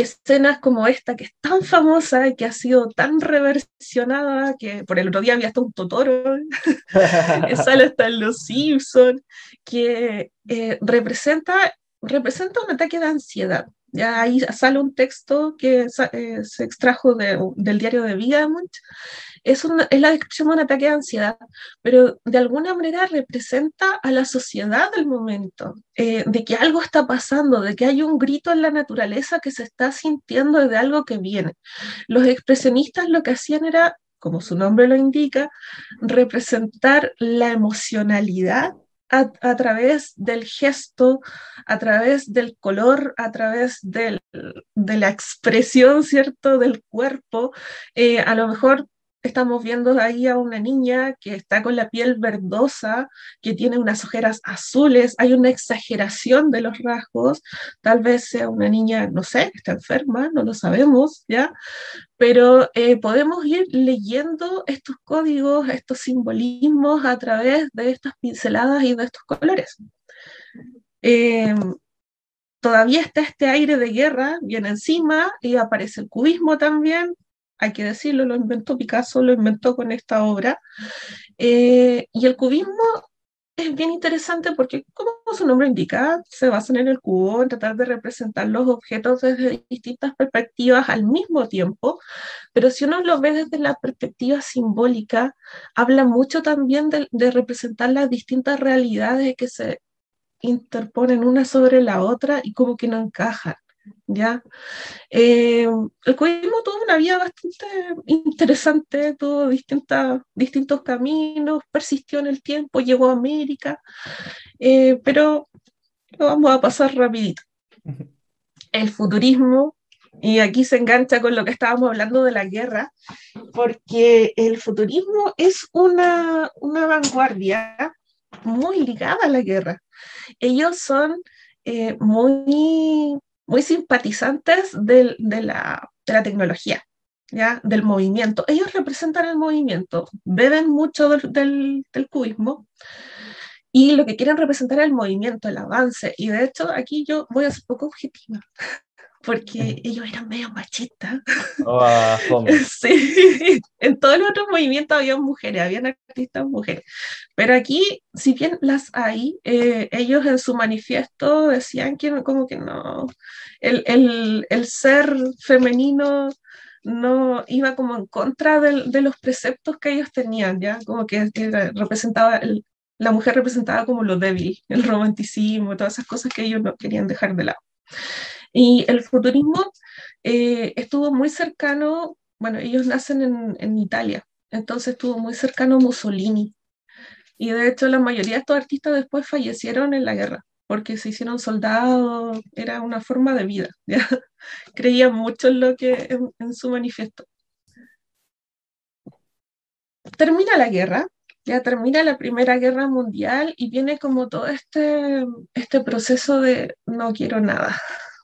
escenas como esta que es tan famosa y que ha sido tan reversionada que por el otro día había hasta un Totoro sale hasta en Los Simpsons que eh, representa, representa un ataque de ansiedad. Ya ahí sale un texto que eh, se extrajo del diario de Vigamont es, es la descripción de un ataque de ansiedad, pero de alguna manera representa a la sociedad del momento, eh, de que algo está pasando, de que hay un grito en la naturaleza que se está sintiendo de algo que viene. Los expresionistas lo que hacían era, como su nombre lo indica, representar la emocionalidad a, través del gesto, a través del color, a través de la expresión, ¿cierto?, del cuerpo. Eh, a lo mejor estamos viendo ahí a una niña que está con la piel verdosa, que tiene unas ojeras azules, hay una exageración de los rasgos, tal vez sea una niña, no sé, está enferma, no lo sabemos, ¿ya? Pero eh, podemos ir leyendo estos códigos, estos simbolismos a través de estas pinceladas y de estos colores. Eh, todavía está este aire de guerra bien encima y aparece el cubismo también, hay que decirlo, lo inventó Picasso, lo inventó con esta obra. Eh, y el cubismo es bien interesante porque, como su nombre indica, se basan en el cubo, en tratar de representar los objetos desde distintas perspectivas al mismo tiempo, pero si uno lo ve desde la perspectiva simbólica, habla mucho también de, de representar las distintas realidades que se interponen una sobre la otra y como que no encajan. ¿Ya? Eh, el cubismo tuvo una vida bastante interesante, tuvo distintos caminos, persistió en el tiempo, llegó a América, eh, pero lo vamos a pasar rapidito. El futurismo, y aquí se engancha con lo que estábamos hablando de la guerra, porque el futurismo es una, una vanguardia muy ligada a la guerra. Ellos son eh, muy muy simpatizantes de, la, tecnología, ¿ya? del movimiento. Ellos representan el movimiento, beben mucho del, del, cubismo y lo que quieren representar es el movimiento, el avance. Y de hecho, aquí yo voy a ser poco objetiva porque ellos eran medio machistas. Oh, sí, en todos los otros movimientos había mujeres, habían artistas mujeres, pero aquí, si bien las hay, eh, ellos en su manifiesto decían que como que no, el, el, el ser femenino no iba como en contra de, de, los preceptos que ellos tenían, ya como que, representaba la mujer representaba como lo débil, el romanticismo, todas esas cosas que ellos no querían dejar de lado. Y el futurismo eh, estuvo muy cercano, bueno, ellos nacen en, en, Italia, entonces estuvo muy cercano a Mussolini. Y de hecho la mayoría de estos artistas después fallecieron en la guerra, porque se hicieron soldados, era una forma de vida, ¿ya? creían mucho en lo que en, en su manifiesto. Termina la guerra, ya termina la Primera Guerra Mundial y viene como todo este, este proceso de no quiero nada,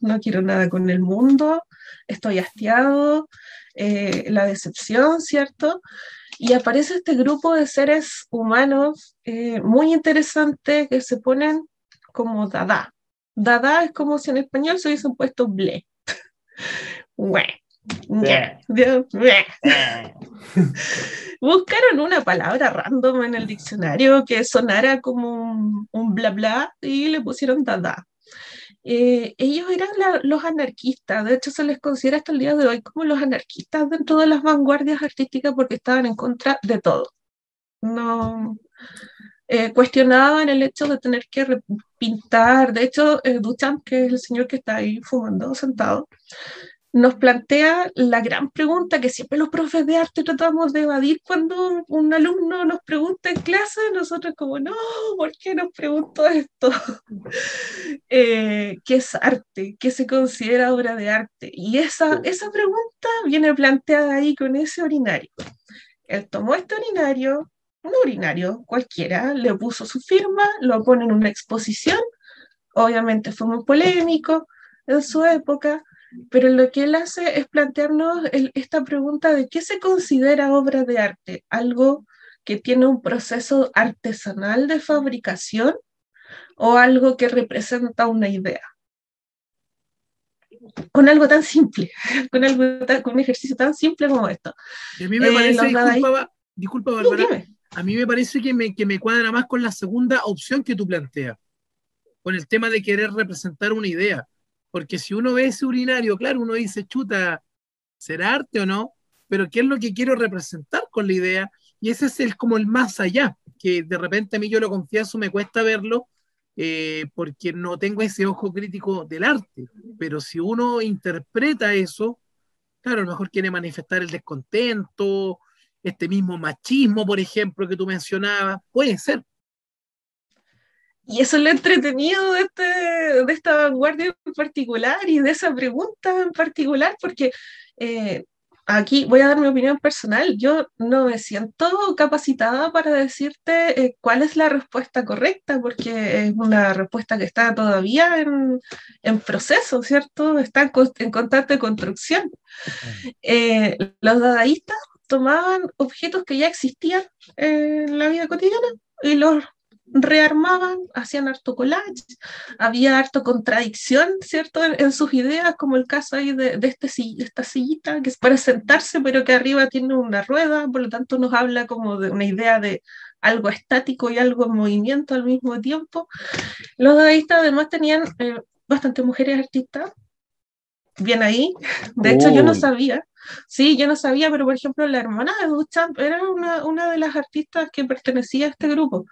no quiero nada con el mundo, estoy hastiado, eh, la decepción, ¿cierto? Y aparece este grupo de seres humanos eh, muy interesante que se ponen como dada. Dada es como si en español se hubiesen puesto ble. Buscaron una palabra random en el diccionario que sonara como un, un bla bla y le pusieron dada. Eh, ellos eran los anarquistas, de hecho se les considera hasta el día de hoy como los anarquistas dentro de las vanguardias artísticas porque estaban en contra de todo. No eh, cuestionaban el hecho de tener que pintar, de hecho eh, Duchamp, que es el señor que está ahí fumando sentado, nos plantea la gran pregunta que siempre los profes de arte tratamos de evadir cuando un alumno nos pregunta en clase, nosotros como, no, ¿por qué nos pregunto esto? Eh, ¿Qué es arte? ¿Qué se considera obra de arte? Y esa, esa pregunta viene planteada ahí con ese urinario. Él tomó este urinario, un urinario cualquiera, le puso su firma, lo pone en una exposición, obviamente fue muy polémico en su época, pero lo que él hace es plantearnos esta pregunta de qué se considera obra de arte, algo que tiene un proceso artesanal de fabricación o algo que representa una idea. Con algo tan simple, con, algo con un ejercicio tan simple como esto. a mí me eh, parece, disculpa, Bárbara, a mí me parece que me, que me cuadra más con la segunda opción que tú planteas, con el tema de querer representar una idea porque si uno ve ese urinario, claro, uno dice, chuta, ¿será arte o no? pero qué es lo que quiero representar con la idea, y ese es el, como el más allá, que de repente a mí yo lo confieso, me cuesta verlo, eh, porque no tengo ese ojo crítico del arte, pero si uno interpreta eso, claro, a lo mejor quiere manifestar el descontento, este mismo machismo, por ejemplo, que tú mencionabas, puede ser. Y eso es lo entretenido de, este, de esta vanguardia en particular y de esa pregunta en particular, porque eh, aquí voy a dar mi opinión personal. Yo no me siento capacitada para decirte eh, cuál es la respuesta correcta, porque es una respuesta que está todavía en, en proceso, ¿cierto? Está en, en constante construcción. Eh, los dadaístas tomaban objetos que ya existían en la vida cotidiana y los rearmaban, hacían harto collage, había harto contradicción, ¿cierto?, en, sus ideas, como el caso ahí de, de, este, esta sillita que es para sentarse, pero que arriba tiene una rueda, por lo tanto nos habla como de una idea de algo estático y algo en movimiento al mismo tiempo. Los dadaístas además tenían eh, bastantes mujeres artistas, bien ahí, de hecho yo no sabía, Sí, yo no sabía, pero por ejemplo, la hermana de Duchamp era una, una de las artistas que pertenecía a este grupo.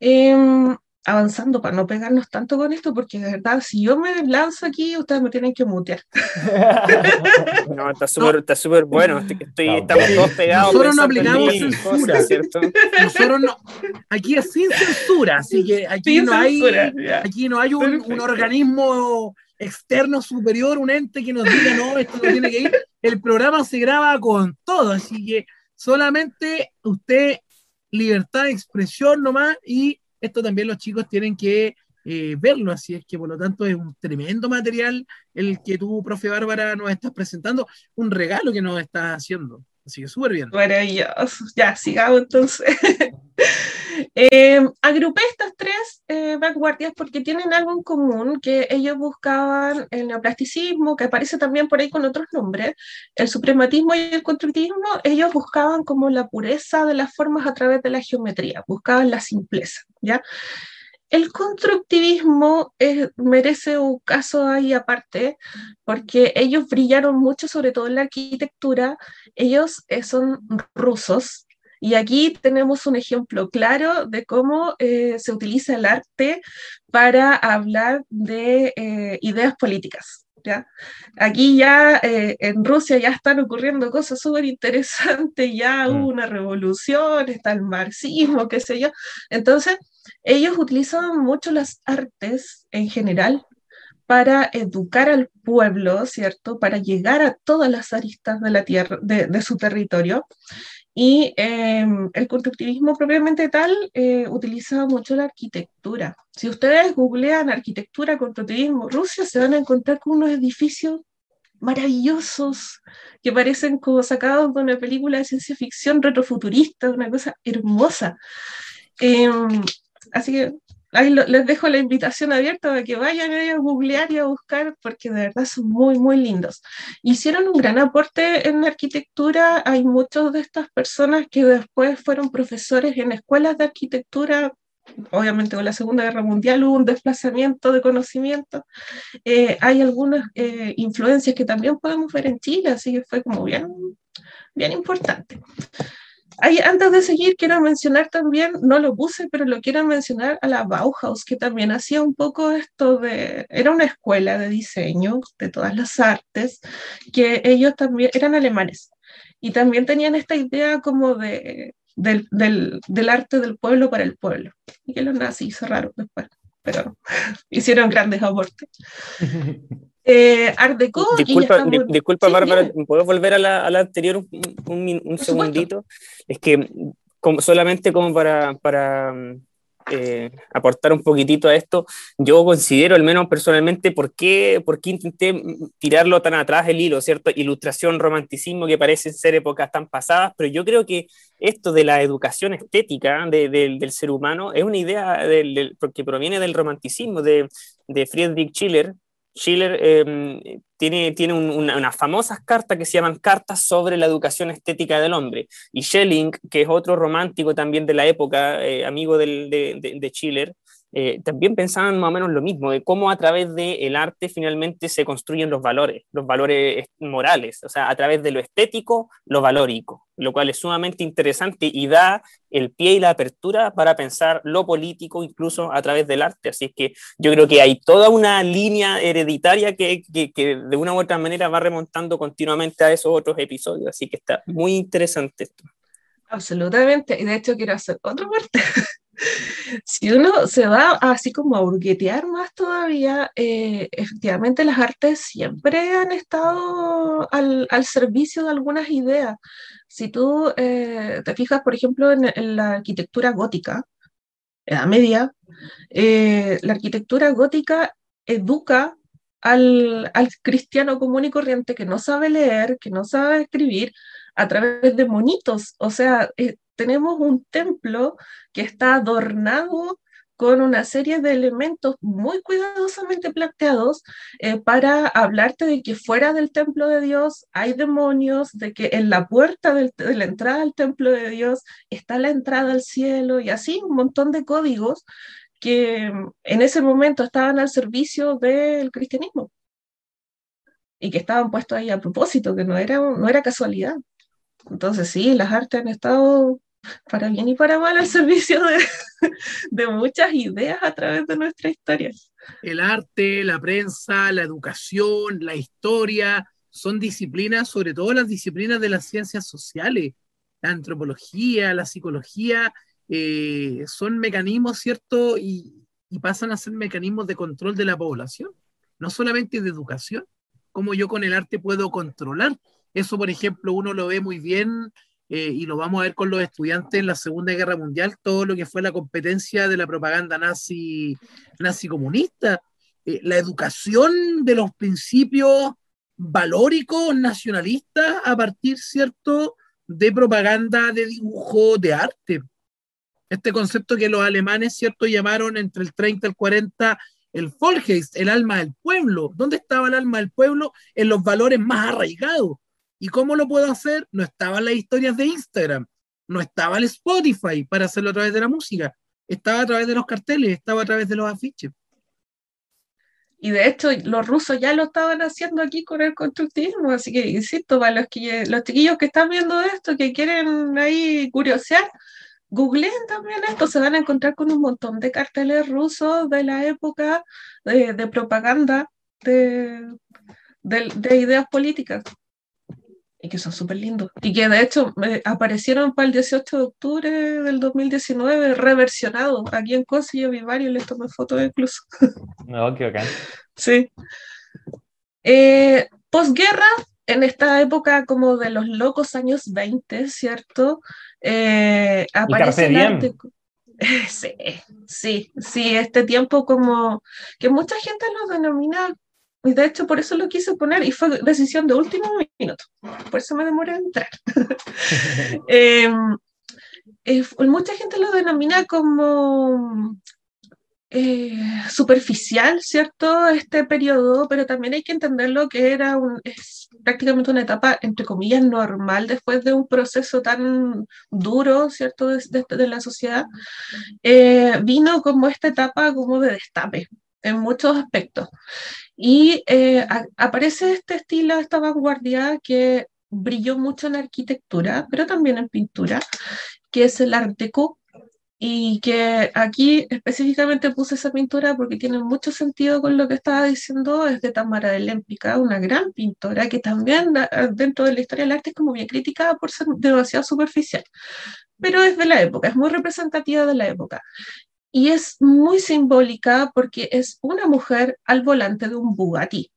Em, avanzando para no pegarnos tanto con esto, porque de verdad, si yo me lanzo aquí, ustedes me tienen que mutear. no, está súper super bueno. Estoy, estamos todos pegados. Nosotros no aplicamos censura, ¿cierto? Nosotros no. Aquí es sin censura, así que aquí, no, hay, aquí no hay un, un organismo externo superior, un ente que nos diga, no, esto no tiene que ir. El programa se graba con todo, así que solamente usted, libertad de expresión nomás, y esto también los chicos tienen que eh, verlo, así es que por lo tanto es un tremendo material el que tú, profe Bárbara, nos estás presentando, un regalo que nos estás haciendo. Así súper bien. Maravilloso. Ya, sigamos entonces. Eh, agrupé estas tres eh, vanguardias porque tienen algo en común, que ellos buscaban el neoplasticismo, que aparece también por ahí con otros nombres, el suprematismo y el constructivismo, ellos buscaban como la pureza de las formas a través de la geometría, buscaban la simpleza, ¿ya? El constructivismo eh, merece un caso ahí aparte, porque ellos brillaron mucho, sobre todo en la arquitectura. Ellos son rusos, y aquí tenemos un ejemplo claro de cómo eh, se utiliza el arte para hablar de eh, ideas políticas. ¿Ya? Aquí ya eh, en Rusia ya están ocurriendo cosas súper interesantes, ya hubo mm. una revolución, está el marxismo, qué sé yo. Entonces, ellos utilizan mucho las artes en general para educar al pueblo, ¿cierto? Para llegar a todas las aristas de la tierra, de, de su territorio. Y em, el constructivismo propiamente tal eh, utiliza mucho la arquitectura. Si ustedes googlean arquitectura, constructivismo, Rusia, se van a encontrar con unos edificios maravillosos que parecen como sacados de una película de ciencia ficción retrofuturista, una cosa hermosa. Em, así que ahí les dejo la invitación abierta para que vayan a googlear y a buscar, porque de verdad son muy, muy lindos. Hicieron un gran aporte en arquitectura. Hay muchas de estas personas que después fueron profesores en escuelas de arquitectura. Obviamente con la Segunda Guerra Mundial hubo un desplazamiento de conocimiento. Eh, hay algunas eh, influencias que también podemos ver en Chile, así que fue como bien, bien importante antes de seguir, quiero mencionar también, no lo puse, pero lo quiero mencionar a la Bauhaus, que también hacía un poco esto de, era una escuela de diseño de todas las artes, que ellos también eran alemanes y también tenían esta idea como de, del, del, del arte del pueblo para el pueblo, y que los nazis cerraron después, pero hicieron grandes aportes. Eh, Art Deco. Disculpa, disculpa Bárbara, ¿puedo volver a la, a la anterior un, un, segundito? Es que como, solamente como para, para eh, aportar un poquitito a esto, yo considero, al menos personalmente, ¿por qué, por qué intenté tirarlo tan atrás el hilo, ¿cierto? Ilustración, romanticismo, que parecen ser épocas tan pasadas, pero yo creo que esto de la educación estética de, del ser humano es una idea del, que proviene del romanticismo de, de Friedrich Schiller, Schiller em, tiene, tiene unas famosas cartas que se llaman cartas sobre la educación estética del hombre. Y Schelling, que es otro romántico también de la época, eh, amigo de, de, Schiller, eh, también pensaban más o menos lo mismo, de cómo a través del arte finalmente se construyen los valores, los valores morales, o sea, a través de lo estético, lo valórico, lo cual es sumamente interesante y da el pie y la apertura para pensar lo político incluso a través del arte. Así es que yo creo que hay toda una línea hereditaria que, que, que de una u otra manera va remontando continuamente a esos otros episodios, así que está muy interesante esto. Absolutamente, y de hecho quiero hacer otra parte. si uno se va así como a hurguetear más todavía, eh, efectivamente las artes siempre han estado al, al, servicio de algunas ideas. Si tú eh, te fijas, por ejemplo, en, la arquitectura gótica, Edad Media, eh, la arquitectura gótica educa al, al cristiano común y corriente que no sabe leer, que no sabe escribir, a través de monitos. O sea, eh, tenemos un templo que está adornado con una serie de elementos muy cuidadosamente planteados eh, para hablarte de que fuera del templo de Dios hay demonios, de que en la puerta de la entrada al templo de Dios está la entrada al cielo y así un montón de códigos que mm, en ese momento estaban al servicio del cristianismo y que estaban puestos ahí a propósito, que no era, no era casualidad. Entonces sí, las artes han estado para bien y para mal al servicio de, muchas ideas a través de nuestra historia. El arte, la prensa, la educación, la historia, son disciplinas, sobre todo las disciplinas de las ciencias sociales, la antropología, la psicología, eh, son mecanismos, ¿cierto? Y, y, pasan a ser mecanismos de control de la población, no solamente de educación, como yo con el arte puedo controlar eso, por ejemplo, uno lo ve muy bien eh, y lo vamos a ver con los estudiantes en la Segunda Guerra Mundial, todo lo que fue la competencia de la propaganda nazi, nazi comunista, eh, la educación de los principios valóricos nacionalistas a partir, ¿cierto?, de propaganda, de dibujo, de arte. Este concepto que los alemanes, ¿cierto?, llamaron entre el 30 y el 40 el Volksgeist, el alma del pueblo. ¿Dónde estaba el alma del pueblo? En los valores más arraigados. ¿Y cómo lo puedo hacer? No estaban las historias de Instagram, no estaba el Spotify para hacerlo a través de la música, estaba a través de los carteles, estaba a través de los afiches. Y de hecho, los rusos ya lo estaban haciendo aquí con el constructivismo, así que insisto, para los, que, los chiquillos que están viendo esto, que quieren ahí curiosear, googleen también esto, se van a encontrar con un montón de carteles rusos de la época de, propaganda de, de ideas políticas y que son súper lindos. Y que de hecho aparecieron para el 18 de octubre del 2019 reversionados. Aquí en Cosi yo vi varios, les tomé fotos incluso. No, qué bacán. Sí. Eh, posguerra, en esta época como de los locos años 20, ¿cierto? Eh, aparece el arte... Sí, sí, sí, este tiempo como que mucha gente lo denomina y de hecho, por eso lo quise poner y fue decisión de último minuto. Por eso me demoré en entrar. Em, eh, mucha gente lo denomina como eh, superficial, ¿cierto? Este periodo, pero también hay que entenderlo que era un, es prácticamente una etapa, entre comillas, normal después de un proceso tan duro, ¿cierto?, de, de, la sociedad. Eh, vino como esta etapa como de destape en muchos aspectos. Y eh, aparece este estilo, esta vanguardia que brilló mucho en arquitectura, pero también en pintura, que es el Art Deco, y que aquí específicamente puse esa pintura porque tiene mucho sentido con lo que estaba diciendo, es de Tamara de Lémpica, una gran pintora que también dentro de la historia del arte es como bien criticada por ser demasiado superficial, pero es de la época, es muy representativa de la época y es muy simbólica porque es una mujer al volante de un Bugatti.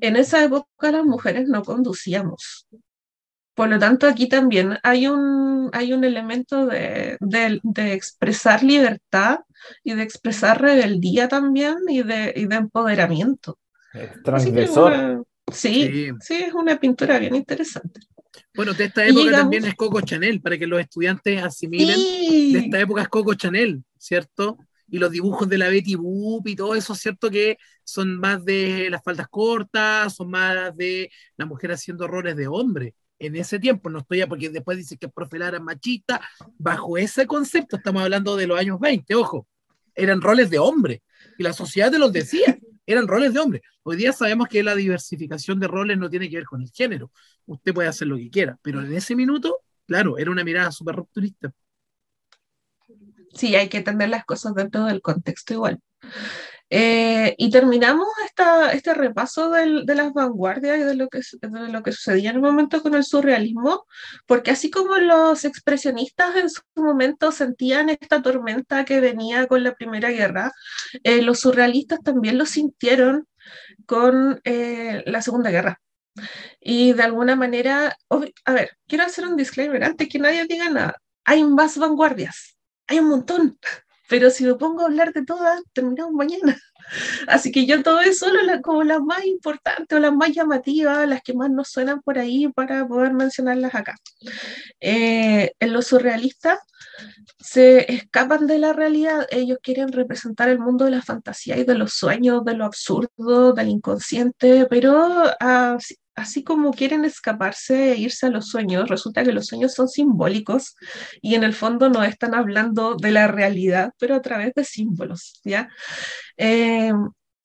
En esa época las mujeres no conducíamos. Por lo tanto, aquí también hay un, hay un elemento de, de, expresar libertad y de expresar rebeldía también y de, y de empoderamiento. Transgresor. sí, sí, es una pintura bien interesante. Bueno, de esta época también es Coco Chanel, para que los estudiantes asimilen. De esta época es Coco Chanel, ¿cierto? Y los dibujos de la Betty Boop y todo eso, ¿cierto? Que son más de las faldas cortas, son más de la mujer haciendo roles de hombre. En ese tiempo, no estoy ya, porque después dice que es profelara machista, bajo ese concepto estamos hablando de los años 20, ojo. eran roles de hombre, y la sociedad te los decía, eran roles de hombre. Hoy día sabemos que la diversificación de roles no tiene que ver con el género, usted puede hacer lo que quiera, pero en ese minuto, claro, era una mirada súper rupturista. Sí, hay que entender las cosas dentro del contexto igual. Eh, y terminamos esta, este repaso del, de las vanguardias y de lo, que, de lo que sucedía en el momento con el surrealismo, porque así como los expresionistas en su momento sentían esta tormenta que venía con la Primera Guerra, eh, los surrealistas también lo sintieron con eh, la Segunda Guerra. Y de alguna manera, a ver, quiero hacer un disclaimer antes que nadie diga nada. Hay más vanguardias, hay un montón pero si me pongo a hablar de todas, terminamos mañana. Así que yo todo eso solo como las más importantes o las más llamativas, las que más nos suenan por ahí para poder mencionarlas acá. Eh, en los surrealistas se escapan de la realidad, ellos quieren representar el mundo de la fantasía y de los sueños, de lo absurdo, del inconsciente, pero así como quieren escaparse e irse a los sueños, resulta que los sueños son simbólicos y en el fondo no están hablando de la realidad, pero a través de símbolos, ¿ya? Eh,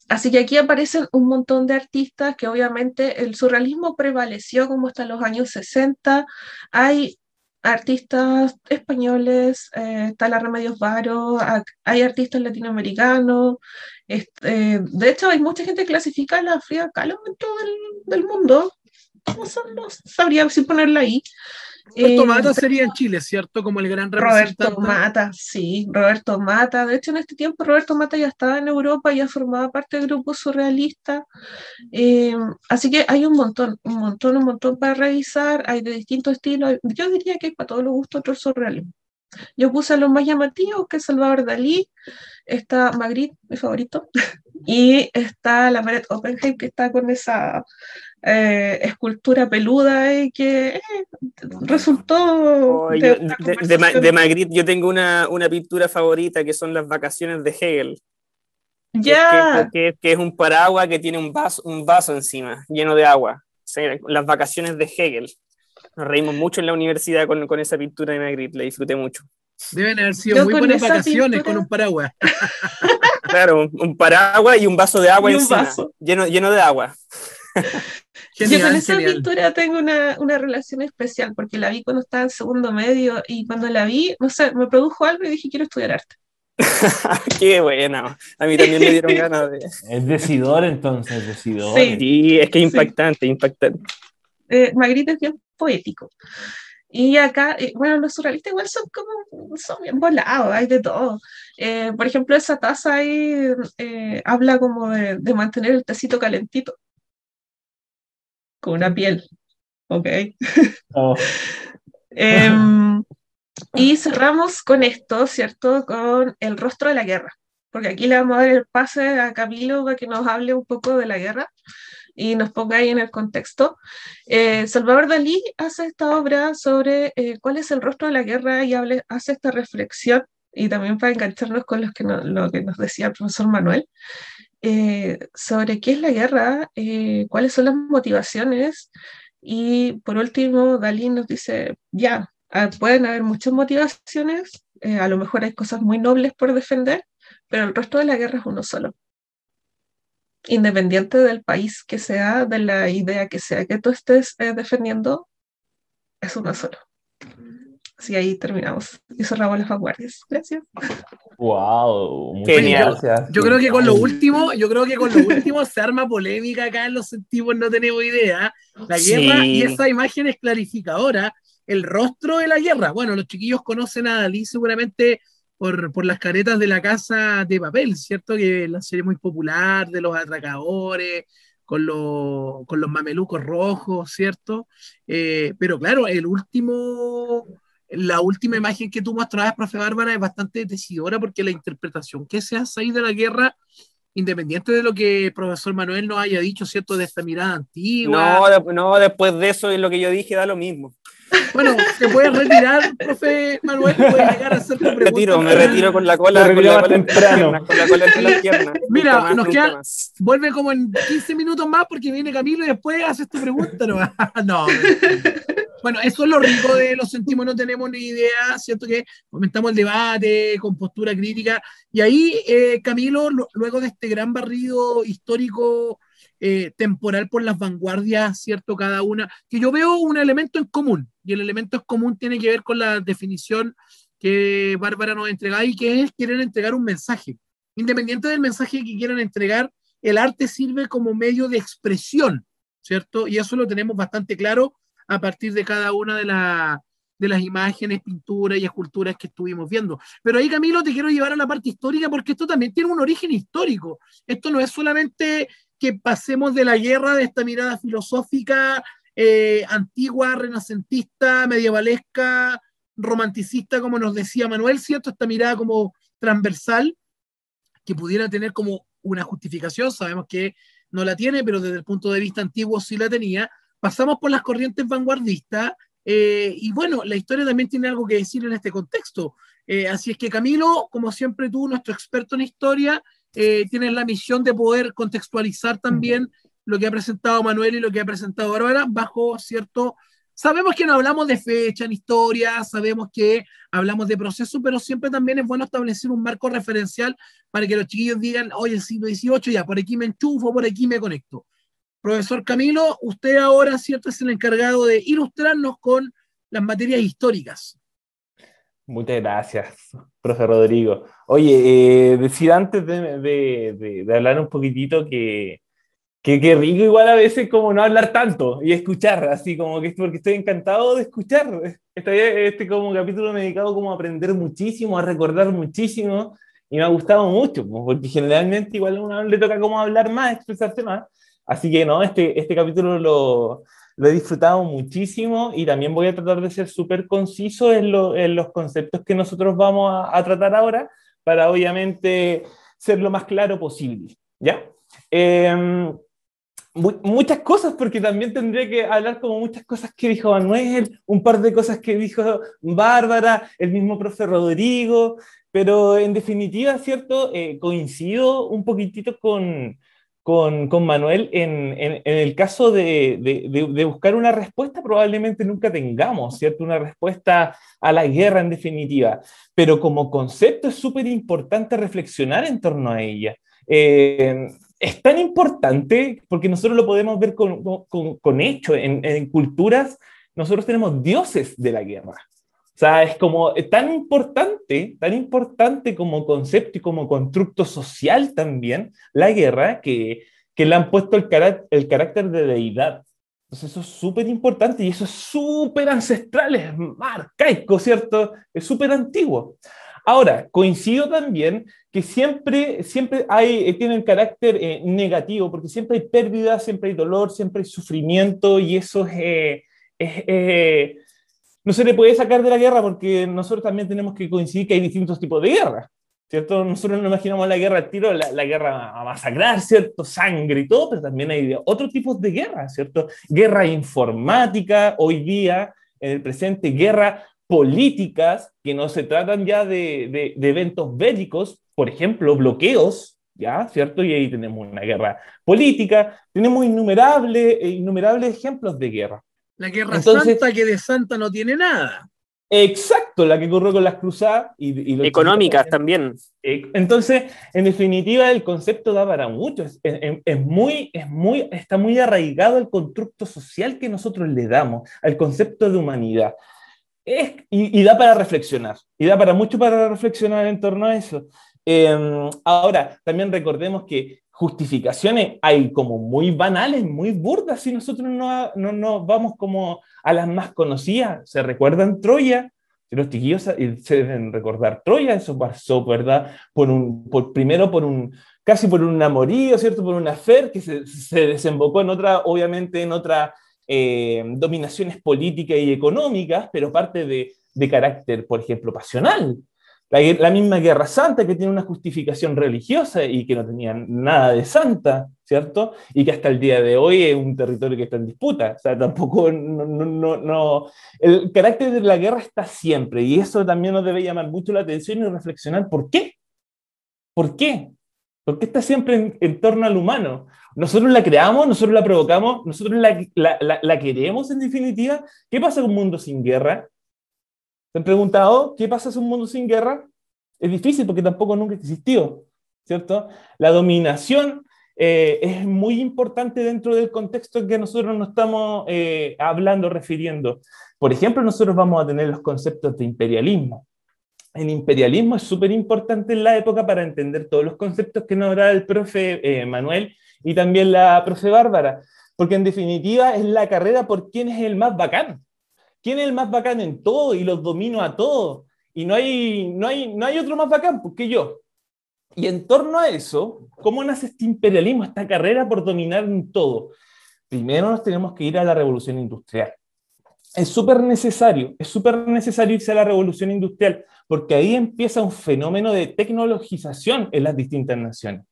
así que aquí aparecen un montón de artistas que obviamente el surrealismo prevaleció como hasta los años 60. Hay artistas españoles, eh, está la Remedios Varo, hay artistas latinoamericanos, este, de hecho hay mucha gente que clasifica la Frida Kahlo dentro del, del mundo, no, no sabría si ponerla ahí, Roberto eh, Mata sería en Chile, ¿cierto? Como el gran representante. Roberto Mata, sí, Roberto Mata. De hecho, en este tiempo Roberto Mata ya estaba en Europa, ya formaba parte del grupo surrealista. Eh, así que hay un montón, un montón, un montón para revisar. Hay de distintos estilos. Yo diría que hay para todos los gustos otro surrealismo. Yo puse a los más llamativos, que es Salvador Dalí, está Magritte, mi favorito, y está la Meret Oppenheim, que está con esa eh, escultura peluda y que eh, resultó... de, Magritte yo tengo una, una, pintura favorita que son las vacaciones de Hegel. Ya. Que, es un paraguas que tiene un vaso, un vaso encima, lleno de agua. las vacaciones de Hegel. Nos reímos mucho en la universidad con, con esa pintura de Magritte, la disfruté mucho. Deben haber sido muy buenas vacaciones con un paraguas. claro, un, paraguas y un vaso de agua encima, Lleno, lleno de agua. Yo con esa pintura tengo una, una, relación especial porque la vi cuando estaba en segundo medio y cuando la vi, no sé, me produjo algo y dije quiero estudiar arte. Qué bueno. A mí también me dieron ganas de. Es decidor entonces, decidor. Sí, es que impactante, impactante. Eh, Magritte es bien poético. Y acá, eh, bueno, los surrealistas igual son como, son bien volados, hay de todo. Eh, por ejemplo, esa taza ahí eh, habla como de, de, mantener el tecito calentito con una piel. Ok. Oh. Em, y cerramos con esto, ¿cierto? Con el rostro de la guerra. Porque aquí le vamos a dar el pase a Camilo para que nos hable un poco de la guerra y nos ponga ahí en el contexto. Eh, Salvador Dalí hace esta obra sobre eh, cuál es el rostro de la guerra y hable, hace esta reflexión, y también para engancharnos con los que lo que nos decía el profesor Manuel, eh, sobre qué es la guerra, eh, cuáles son las motivaciones y por último Dalí nos dice, ya, ah, pueden haber muchas motivaciones, eh, a lo mejor hay cosas muy nobles por defender, pero el resto de la guerra es uno solo. Independiente del país que sea, de la idea que sea que tú estés defendiendo, es uno solo. Sí, ahí terminamos y cerramos las vanguardias. Gracias. Wow, genial. Yo, creo que con lo último, yo creo que con lo último se arma polémica acá en los sentimos, no tenemos idea. La guerra y esa imagen es clarificadora, el rostro de la guerra. Bueno, los chiquillos conocen a Dalí seguramente por, por las caretas de la casa de papel, ¿cierto? Que es la serie muy popular de los atracadores, con, con los mamelucos rojos, ¿cierto? Eh, pero claro, el último la última imagen que tú mostrabas, profe Bárbara, es bastante decidora porque la interpretación que se hace ahí de la guerra, independiente de lo que el profesor Manuel nos haya dicho, ¿cierto? De esta mirada antigua. No, no después de eso, lo que yo dije da lo mismo. Bueno, se puede retirar, profe Manuel, puede llegar a hacer tu pregunta. Retiro, me retiro con la cola, con la cola, temprano. con la cola entre las piernas. Mira, nos queda, vuelve como en 15 minutos más porque viene Camilo y después haces tu pregunta. No, no Bueno, eso es lo rico de los sentimos, no tenemos ni idea, ¿cierto? Que comentamos el debate con postura crítica. Y ahí, eh, Camilo, luego de este gran barrido histórico eh, temporal por las vanguardias, ¿cierto? Cada una, que yo veo un elemento en común, y el elemento en común tiene que ver con la definición que Bárbara nos entrega y que es querer entregar un mensaje. Independiente del mensaje que quieran entregar, el arte sirve como medio de expresión, ¿cierto? Y eso lo tenemos bastante claro a partir de cada una de, de las imágenes, pinturas y esculturas que estuvimos viendo. Pero ahí, Camilo, te quiero llevar a la parte histórica porque esto también tiene un origen histórico. Esto no es solamente que pasemos de la guerra, de esta mirada filosófica eh, antigua, renacentista, medievalesca, romanticista, como nos decía Manuel, ¿cierto? Esta mirada como transversal, que pudiera tener como una justificación, sabemos que no la tiene, pero desde el punto de vista antiguo sí la tenía. Pasamos por las corrientes vanguardistas eh, y bueno, la historia también tiene algo que decir en este contexto. Eh, así es que Camilo, como siempre tú, nuestro experto en historia, eh, tienes la misión de poder contextualizar también lo que ha presentado Manuel y lo que ha presentado Bárbara bajo cierto Sabemos que no hablamos de fecha en historia, sabemos que hablamos de proceso, pero siempre también es bueno establecer un marco referencial para que los chiquillos digan, oye, siglo XVIII, ya, por aquí me enchufo, por aquí me conecto. Profesor Camilo, usted ahora, ¿cierto?, es el encargado de ilustrarnos con las materias históricas. Muchas gracias, profe Rodrigo. Oye, eh, decir antes de hablar un poquitito que que, qué rico igual a veces como no hablar tanto y escuchar, así como que porque estoy encantado de escuchar. Este, este como capítulo me he dedicado como a aprender muchísimo, a recordar muchísimo y me ha gustado mucho, porque generalmente igual a uno le toca como hablar más, expresarse más. Así que no, este, este capítulo lo, lo he disfrutado muchísimo y también voy a tratar de ser súper conciso en, los conceptos que nosotros vamos a, a, tratar ahora para obviamente ser lo más claro posible. ¿Ya? Eh, muchas cosas, porque también tendría que hablar como muchas cosas que dijo Manuel, un par de cosas que dijo Bárbara, el mismo profe Rodrigo, pero en definitiva, ¿cierto? Eh, coincido un poquitito con, con, con Manuel en, en, el caso de, de, buscar una respuesta, probablemente nunca tengamos, ¿cierto? Una respuesta a la guerra en definitiva, pero como concepto es súper importante reflexionar en torno a ella. Eh, es tan importante porque nosotros lo podemos ver con, con, hecho en, culturas, nosotros tenemos dioses de la guerra. O sea, es como tan importante, tan importante como concepto y como constructo social también, la guerra, que, que le han puesto el, el carácter de deidad. Entonces eso es súper importante y eso es súper ancestral, es arcaico, ¿cierto? Es súper antiguo. Ahora, coincido también que siempre, siempre hay, eh, tienen carácter eh, negativo, porque siempre hay pérdida, siempre hay dolor, siempre hay sufrimiento, y eso es, eh, no se le puede sacar de la guerra, porque nosotros también tenemos que coincidir que hay distintos tipos de guerra. ¿Cierto? Nosotros no imaginamos la guerra al tiro, la, guerra a masacrar, ¿cierto? Sangre y todo, pero también hay otros tipos de guerra, ¿cierto? Guerra informática, hoy día, en el presente, guerra políticas que no se tratan ya de, de, eventos bélicos, por ejemplo, bloqueos, ¿ya? ¿Cierto? Y ahí tenemos una guerra política, tenemos innumerables, innumerables ejemplos de guerra. La guerra santa que de santa no tiene nada. Exacto, la que ocurrió con las cruzadas. Y, y Económicas también. Eh, entonces, en definitiva, el concepto da para mucho. Es, es, muy, es muy, está muy arraigado al constructo social que nosotros le damos, al concepto de humanidad y, da para reflexionar, y da para mucho para reflexionar en torno a eso. Em, ahora, también recordemos que justificaciones hay como muy banales, muy burdas, si nosotros no, no, no vamos como a las más conocidas. ¿Se recuerdan Troya? Los chiquillos se deben recordar Troya, eso pasó, ¿verdad? Por un, por, primero por un, casi por un amorío, ¿cierto? Por una fer que se, se desembocó en otra, obviamente en otra eh, dominaciones políticas y económicas, pero parte de, de carácter, por ejemplo, pasional. La, la, misma Guerra Santa que tiene una justificación religiosa y que no tenía nada de santa, ¿cierto? Y que hasta el día de hoy es un territorio que está en disputa. O sea, tampoco, no, no, no, El carácter de la guerra está siempre y eso también nos debe llamar mucho la atención y reflexionar por qué. ¿Por qué? porque está siempre en, torno al humano. Nosotros la creamos, nosotros la provocamos, nosotros la, queremos en definitiva. ¿Qué pasa con un mundo sin guerra? ¿Se han preguntado qué pasa con un mundo sin guerra? Es difícil porque tampoco nunca existió, ¿cierto? La dominación eh, es muy importante dentro del contexto en que nosotros nos estamos eh, hablando, refiriendo. Por ejemplo, nosotros vamos a tener los conceptos de imperialismo. El imperialismo es súper importante en la época para entender todos los conceptos que nos habrá el profe eh, Manuel y también la profe Bárbara, porque en definitiva es la carrera por quién es el más bacán. ¿Quién es el más bacán en todo y los domino a todos? Y no hay, no hay, no hay otro más bacán pues, que yo. Y en torno a eso, ¿cómo nace este imperialismo, esta carrera por dominar en todo? Primero nos tenemos que ir a la revolución industrial. Es súper necesario, es súper necesario irse a la revolución industrial, porque ahí empieza un fenómeno de tecnologización en las distintas naciones.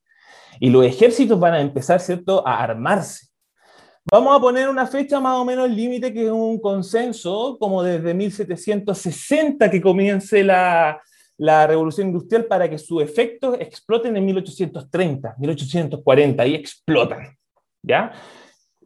Y los ejércitos van a empezar, ¿cierto?, a armarse. Vamos a poner una fecha más o menos límite, que es un consenso, como desde 1760 que comience la, la revolución industrial para que sus efectos exploten en 1830, 1840, y explotan. ¿Ya?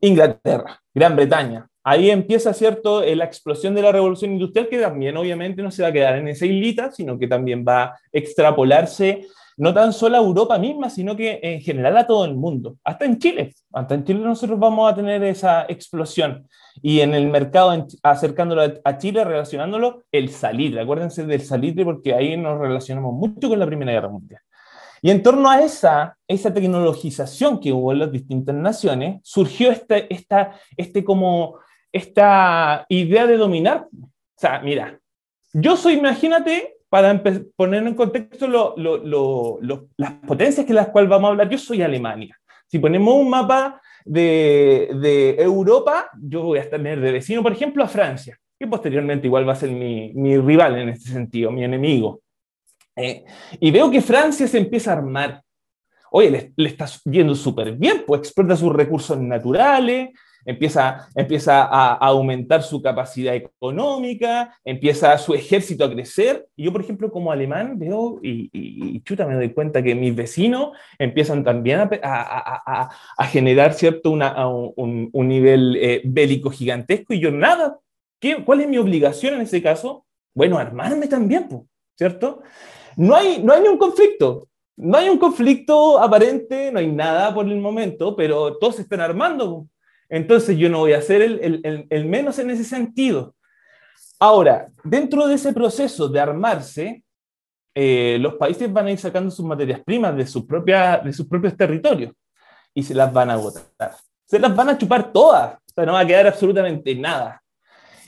Inglaterra, Gran Bretaña. Ahí empieza, ¿cierto?, eh, la explosión de la revolución industrial, que también obviamente no se va a quedar en esa islita, sino que también va a extrapolarse no tan solo a Europa misma, sino que en general a todo el mundo, hasta en Chile. Hasta en Chile nosotros vamos a tener esa explosión. Y en el mercado, acercándolo a Chile, relacionándolo, el salitre. Acuérdense del salitre porque ahí nos relacionamos mucho con la Primera Guerra Mundial. Y en torno a esa, esa tecnologización que hubo en las distintas naciones, surgió este, esta, este como, esta idea de dominar. O sea, mira, yo soy, imagínate, para poner en contexto las potencias que las cuales vamos a hablar, yo soy Alemania. Si ponemos un mapa de, de, Europa, yo voy a tener de vecino, por ejemplo, a Francia, que posteriormente igual va a ser mi, mi rival en este sentido, mi enemigo. Eh, y veo que Francia se empieza a armar. Oye, le, le está yendo súper bien, pues explota sus recursos naturales, empieza, empieza a, aumentar su capacidad económica, empieza su ejército a crecer. Y yo, por ejemplo, como alemán, veo y, chuta, me doy cuenta que mis vecinos empiezan también a, a generar cierto una, un, un, nivel eh, bélico gigantesco y yo nada. ¿Qué, ¿Cuál es mi obligación en ese caso? Bueno, armarme también, ¿cierto? No hay, no hay ni un conflicto. No hay un conflicto aparente, no hay nada por el momento, pero todos se están armando. Entonces yo no voy a ser el, menos en ese sentido. Ahora, dentro de ese proceso de armarse, eh, los países van a ir sacando sus materias primas de, su propia, de sus propios territorios y se las van a botar. Se las van a chupar todas, o sea, no va a quedar absolutamente nada.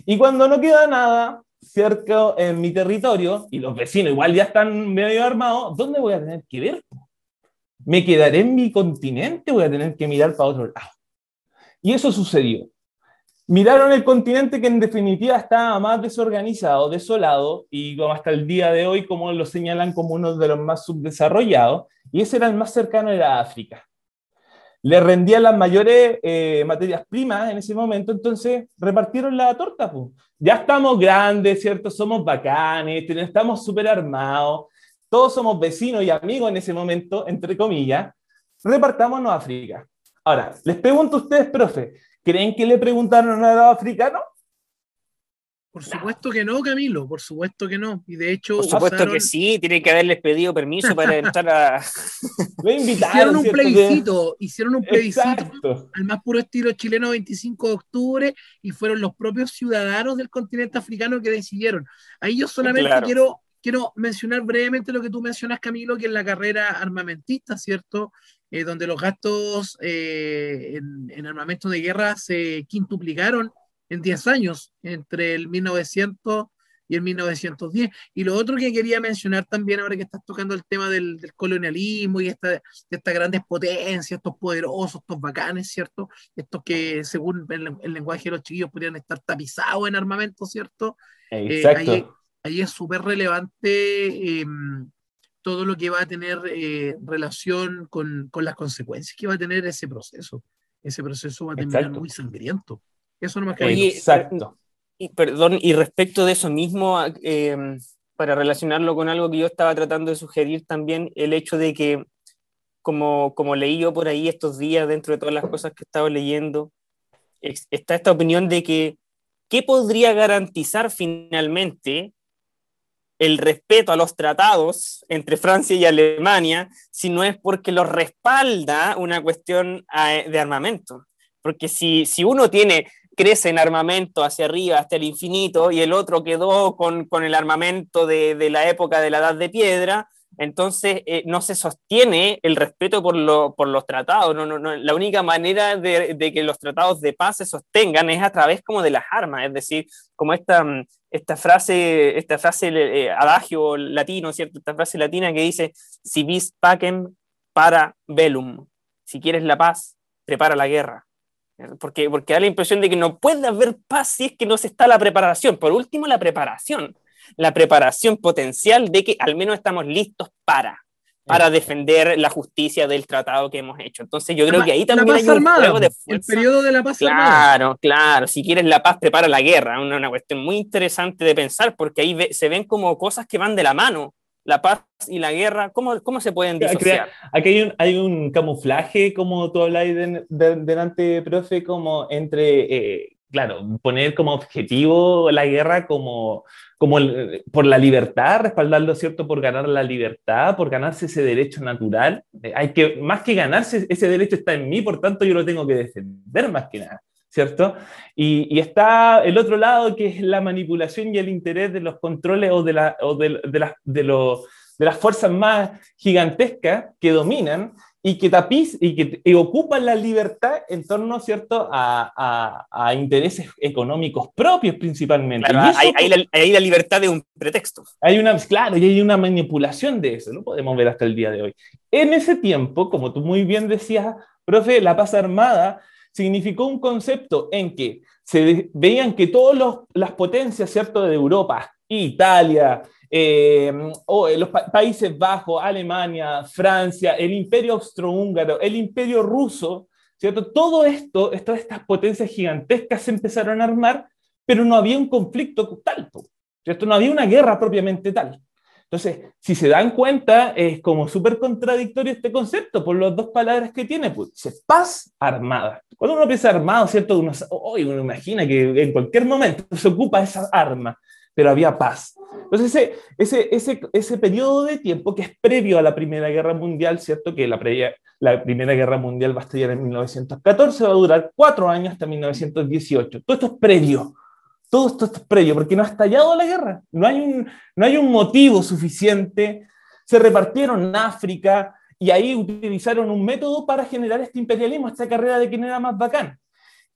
Y cuando no queda nada cerca en mi territorio y los vecinos igual ya están medio armados, ¿dónde voy a tener que ver? ¿Me quedaré en mi continente voy a tener que mirar para otro lado? Y eso sucedió. Miraron el continente que en definitiva estaba más desorganizado, desolado, y hasta el día de hoy, como lo señalan como uno de los más subdesarrollados, y ese era el más cercano, era África. Le rendían las mayores eh, materias primas en ese momento, entonces repartieron la torta. Ya estamos grandes, ¿cierto? Somos bacanes, estamos súper armados, todos somos vecinos y amigos en ese momento, entre comillas, repartámonos África. Ahora, les pregunto a ustedes, profe, ¿creen que le preguntaron a los africanos? Por supuesto que no, Camilo, por supuesto que no. Y de hecho. Por supuesto que sí, tienen que haberles pedido permiso para entrar a. Lo invitaron. Hicieron un plebiscito, hicieron un plebiscito al más puro estilo chileno 25 de octubre y fueron los propios ciudadanos del continente africano que decidieron. Ahí yo solamente quiero, quiero mencionar brevemente lo que tú mencionas, Camilo, que es la carrera armamentista, ¿cierto? Eh, donde los gastos eh, en, armamento de guerra se quintuplicaron en 10 años, entre el 1900 y el 1910. Y lo otro que quería mencionar también, ahora que estás tocando el tema del, colonialismo y esta, de estas grandes potencias, estos poderosos, estos bacanes, ¿cierto? Estos que, según el, lenguaje de los chiquillos, podrían estar tapizados en armamento, ¿cierto? Eh, Exacto. ahí, es súper relevante em, todo lo que va a tener eh, relación con, con, las consecuencias que va a tener ese proceso. Ese proceso va a terminar muy sangriento. Eso no me Exacto. Y, perdón, y respecto de eso mismo, em, para relacionarlo con algo que yo estaba tratando de sugerir también, el hecho de que como, como leí yo por ahí estos días, dentro de todas las cosas que he estado leyendo, está esta opinión de que ¿qué podría garantizar finalmente el respeto a los tratados entre Francia y Alemania si no es porque los respalda una cuestión eh, de armamento? Porque si, si uno tiene crece en armamento hacia arriba hasta el infinito y el otro quedó con, con el armamento de, de, la época de la Edad de Piedra, entonces eh, no se sostiene el respeto por, lo, por los tratados. No, no, no. La única manera de, que los tratados de paz se sostengan es a través como de las armas, es decir, como esta, esta frase, esta frase eh, adagio latino, ¿cierto? Esta frase latina que dice, si vis pacem para velum, si quieres la paz, prepara la guerra. Porque, porque da la impresión de que no puede haber paz si es que no se está la preparación. Por último, la preparación la preparación potencial de que al menos estamos listos para para defender la justicia del tratado que hemos hecho. Entonces yo creo que ahí también hay un juego de El periodo de la paz claro, armada. Claro, Si quieres la paz, prepara la guerra. Una, una cuestión muy interesante de pensar porque ahí se ven como cosas que van de la mano. La paz y la guerra, ¿cómo, cómo se pueden disociar? Aquí hay un, hay un camuflaje, como tú habláis delante, profe, como entre, eh, claro, poner como objetivo la guerra como como por la libertad, respaldarlo, ¿cierto? Por ganar la libertad, por ganarse ese derecho natural. Eh, hay que, más que ganarse, ese derecho está en mí, por tanto yo lo tengo que defender más que nada, ¿cierto? Y, está el otro lado, que es la manipulación y el interés de los controles o de, la, o de, de, de, de las fuerzas más gigantescas que dominan y que tapiz y que ocupan la libertad en torno, ¿cierto?, a, a, intereses económicos propios principalmente. hay, la, libertad de un pretexto. Hay una, claro, y hay una manipulación de eso, lo podemos ver hasta el día de hoy. En ese tiempo, como tú muy bien decías, profe, la paz armada significó un concepto en que se veían que todas las potencias, ¿cierto?, de Europa, Italia, eh, o los Países Bajos, Alemania, Francia, el imperio austrohúngaro, el imperio ruso, ¿cierto? Todo esto, todas estas potencias gigantescas se empezaron a armar, pero no había un conflicto tal, ¿cierto? No había una guerra propiamente tal. Entonces, si se dan cuenta, es como súper contradictorio este concepto por las dos palabras que tiene. Pues, paz armada. Cuando uno piensa armado, ¿cierto? Uno, uno imagina que en cualquier momento se ocupa esa arma pero había paz. Entonces, ese, ese, ese, ese periodo de tiempo que es previo a la Primera Guerra Mundial, ¿cierto? Que la, Primera Guerra Mundial va a estallar en 1914, va a durar cuatro años hasta 1918. Todo esto es previo. Todo esto es previo, porque no ha estallado la guerra. No hay un, no hay un motivo suficiente. Se repartieron África y ahí utilizaron un método para generar este imperialismo, esta carrera de quién era más bacán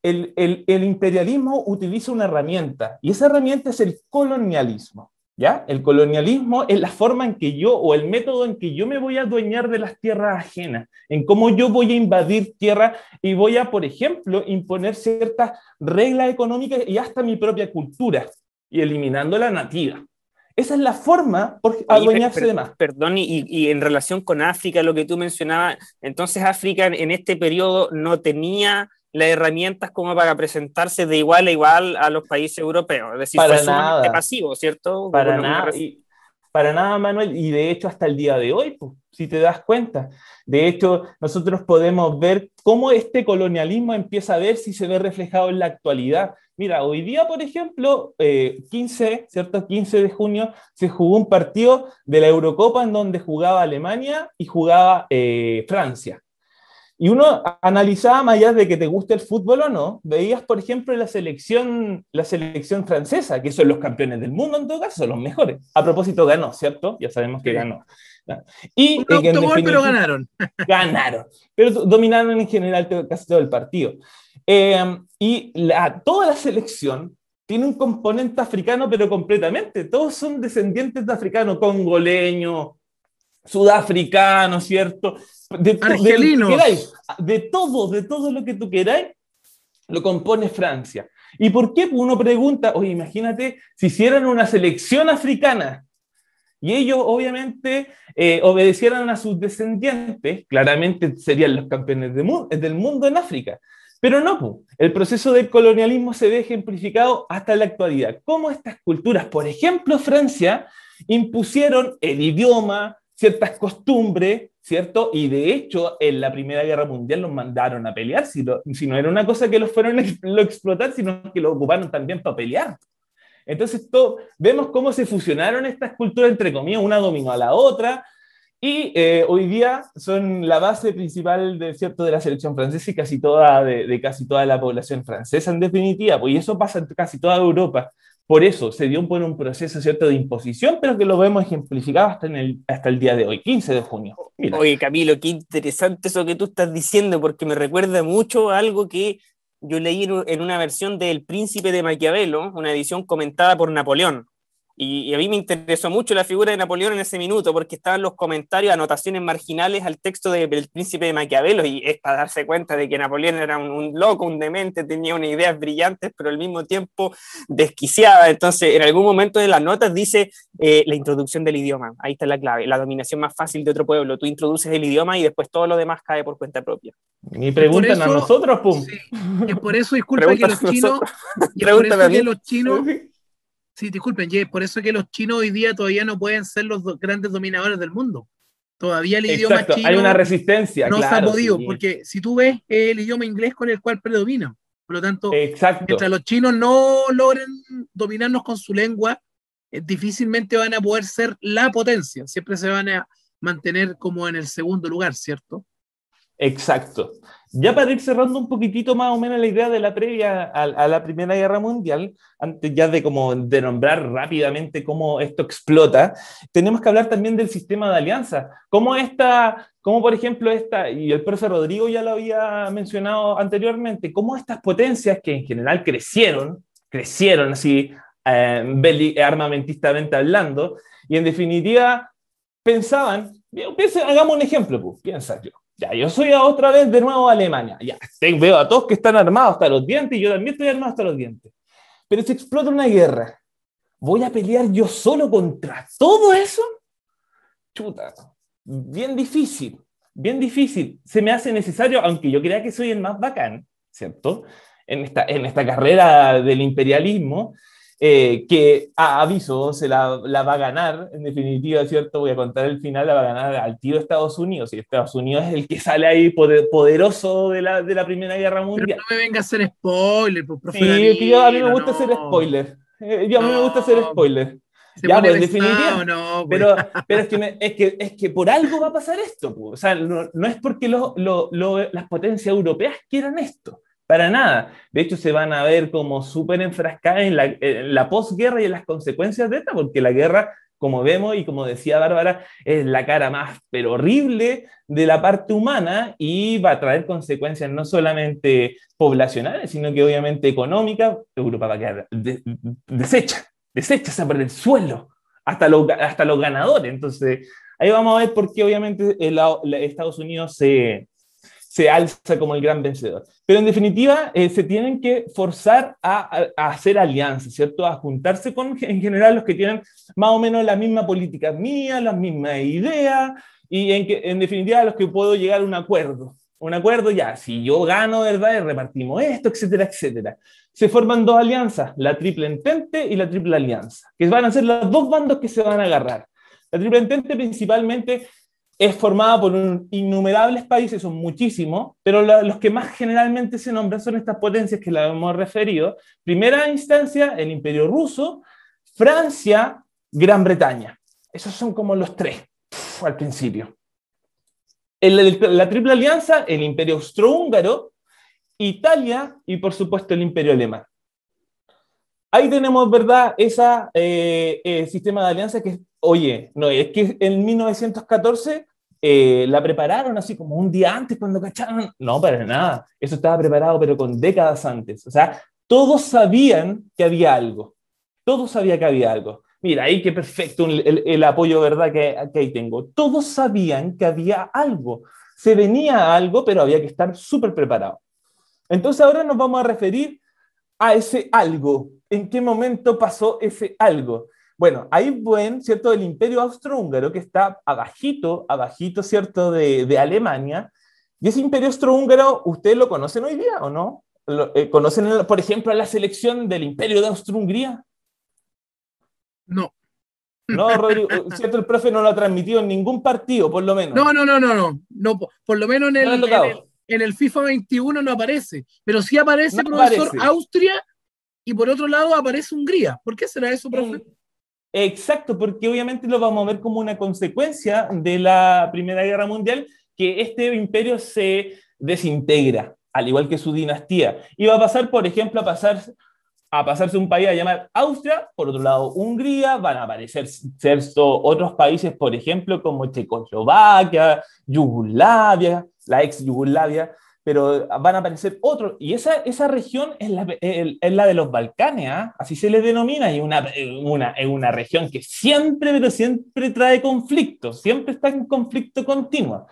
el, el, imperialismo utiliza una herramienta y esa herramienta es el colonialismo. ¿Ya? El colonialismo es la forma en que yo, o el método en que yo me voy a adueñar de las tierras ajenas, en cómo yo voy a invadir tierra y voy a, por ejemplo, imponer ciertas reglas económicas y hasta mi propia cultura, y eliminando la nativa. Esa es la forma por adueñarse de más. Perdón, y, y, en relación con África, lo que tú mencionabas, entonces África en este periodo no tenía las herramientas como para presentarse de igual a igual a los países europeos. Es decir, para fue nada. pasivo, ¿cierto? Para nada, para nada, Manuel. Y de hecho, hasta el día de hoy, pues, si te das cuenta. De hecho, nosotros podemos ver cómo este colonialismo empieza a ver si se ve reflejado en la actualidad. Mira, hoy día, por ejemplo, 15, eh, ¿cierto? 15 de junio se jugó un partido de la Eurocopa en donde jugaba Alemania y jugaba eh, Francia. Y uno analizaba, más allá de que te guste el fútbol o no, veías, por ejemplo, la selección, la selección francesa, que son los campeones del mundo en todo caso, los mejores. A propósito, ganó, ¿cierto? Ya sabemos que ganó. Y, Un pero ganaron. Ganaron, pero dominaron en general casi todo el partido. Eh, y la, toda la selección tiene un componente africano, pero completamente. Todos son descendientes de africanos, congoleños, sudafricanos, ¿cierto? de, Argelinos. De, todo, de todo lo que tú queráis, lo compone Francia. ¿Y por qué? Uno pregunta, oye, imagínate si hicieran una selección africana y ellos obviamente eh, obedecieran a sus descendientes, claramente serían los campeones del mundo en África. Pero no, el proceso del colonialismo se ve ejemplificado hasta la actualidad. Cómo estas culturas, por ejemplo Francia, impusieron el idioma, ciertas costumbres, ¿cierto? Y de hecho, en la Primera Guerra Mundial los mandaron a pelear, si, si no era una cosa que los fueron a lo explotar, sino que lo ocuparon también para pelear. Entonces, todo, vemos cómo se fusionaron estas culturas, entre comillas, una dominó a la otra, y eh, hoy día son la base principal de, ¿cierto? de la selección francesa y casi toda, de, casi toda la población francesa en definitiva, pues, y eso pasa en casi toda Europa. Por eso se dio por un proceso ¿cierto? de imposición, pero que lo vemos ejemplificado hasta, en el, hasta el día de hoy, 15 de junio. Oye, Camilo, qué interesante eso que tú estás diciendo, porque me recuerda mucho a algo que yo leí en una versión del Príncipe de Maquiavelo, una edición comentada por Napoleón. Y, a mí me interesó mucho la figura de Napoleón en ese minuto, porque estaban los comentarios, anotaciones marginales al texto del príncipe de Maquiavelo, y es para darse cuenta de que Napoleón era un, loco, un demente, tenía unas ideas brillantes, pero al mismo tiempo desquiciada. Entonces, en algún momento de las notas dice eh, la introducción del idioma, ahí está la clave, la dominación más fácil de otro pueblo. Tú introduces el idioma y después todo lo demás cae por cuenta propia. Y preguntan a nosotros, pum. y por eso, disculpa que los chinos, y por eso que los chinos Sí, disculpen, por eso que los chinos hoy día todavía no pueden ser los grandes dominadores del mundo. Todavía el idioma chino hay una resistencia. No se ha podido, porque si tú ves el idioma inglés con el cual predomina. Por lo tanto, mientras los chinos no logren dominarnos con su lengua, eh, difícilmente van a poder ser la potencia. Siempre se van a mantener como en el segundo lugar, ¿cierto? Exacto. Ya para ir cerrando un poquitito más o menos la idea de la previa a, la Primera Guerra Mundial, antes ya de, como de nombrar rápidamente cómo esto explota, tenemos que hablar también del sistema de alianza. Cómo esta, como por ejemplo esta, y el profesor Rodrigo ya lo había mencionado anteriormente, cómo estas potencias que en general crecieron, crecieron así eh, armamentistamente hablando, y en definitiva pensaban, hagamos un ejemplo, pues, piensa yo ya, yo soy otra vez de nuevo Alemania. Ya, veo a todos que están armados hasta los dientes y yo también estoy armado hasta los dientes. Pero si explota una guerra, ¿voy a pelear yo solo contra todo eso? Chuta, bien difícil, bien difícil. Se me hace necesario, aunque yo crea que soy el más bacán, ¿cierto? En esta, en esta carrera del imperialismo, eh, que a aviso se la, va a ganar, en definitiva, ¿cierto? Voy a contar el final, la va a ganar al tiro Estados Unidos, y Estados Unidos es el que sale ahí poderoso de la, de la Primera Guerra Mundial. Pero no me venga a hacer spoiler, pues, Sí, que yo, a mí me gusta hacer spoiler. Eh, yo a mí me gusta hacer spoiler. Ya, pues, en definitiva. No, pues. pero, pero es, que es, que, es que por algo va a pasar esto. Pues. O sea, no, no es porque lo, lo, las potencias europeas quieran esto. Para nada. De hecho, se van a ver como súper enfrascadas en la, la posguerra y en las consecuencias de esta, porque la guerra, como vemos y como decía Bárbara, es la cara más pero horrible de la parte humana y va a traer consecuencias no solamente poblacionales, sino que obviamente económicas. Europa va a quedar deshecha, deshecha, se el suelo, hasta los, hasta los ganadores. Entonces, ahí vamos a ver por qué obviamente Estados Unidos se se alza como el gran vencedor. Pero en definitiva, eh, se tienen que forzar a, hacer alianzas, ¿cierto? A juntarse con, en general, los que tienen más o menos la misma política mía, las mismas ideas, y en, que, en definitiva, los que puedo llegar a un acuerdo. Un acuerdo ya, si yo gano, ¿verdad? repartimos esto, etcétera, etcétera. Se forman dos alianzas, la triple entente y la triple alianza, que van a ser los dos bandos que se van a agarrar. La triple entente principalmente es formada por innumerables países, son muchísimos, pero los que más generalmente se nombran son estas potencias que la hemos referido. Primera instancia, el Imperio Ruso, Francia, Gran Bretaña. Esos son como los tres al principio. la Triple Alianza, el Imperio Austrohúngaro, Italia y por supuesto el Imperio Alemán. Ahí tenemos, ¿verdad?, ese eh, eh, sistema de alianza que, oye, no, es que en 1914 eh, la prepararon así como un día antes cuando cacharon. No, para nada. Eso estaba preparado, pero con décadas antes. O sea, todos sabían que había algo. Todos sabían que había algo. Mira, ahí qué perfecto el, apoyo, ¿verdad? Que, que, ahí tengo. Todos sabían que había algo. Se venía algo, pero había que estar súper preparado. Entonces ahora nos vamos a referir a ese algo. ¿En qué momento pasó ese algo? Bueno, hay buen, ¿cierto?, del imperio austrohúngaro que está abajito, abajito, ¿cierto?, de, Alemania. Y ese imperio austrohúngaro, ¿ustedes lo conocen hoy día o no? Eh, ¿Conocen, por ejemplo, la selección del imperio de Austro-Hungría? No. No, Rodrigo, ¿cierto? El profe no lo ha transmitido en ningún partido, por lo menos. No, no, no, no, no. no por lo menos en el, en el, FIFA 21 no aparece. Pero sí aparece, profesor, Austria y por otro lado aparece Hungría. ¿Por qué será eso, profe? Exacto, porque obviamente lo vamos a ver como una consecuencia de la Primera Guerra Mundial, que este imperio se desintegra, al igual que su dinastía. Y va a pasar, por ejemplo, a pasar a pasarse un país a llamar Austria, por otro lado Hungría, van a aparecer otros países, por ejemplo, como Checoslovaquia, Yugoslavia, la ex Yugoslavia, pero van a aparecer otros. Y esa, esa región es la, es la de los Balcanes, ¿ah? así se les denomina, y una, una, es una región que siempre, pero siempre trae conflictos, siempre está en conflicto continuo.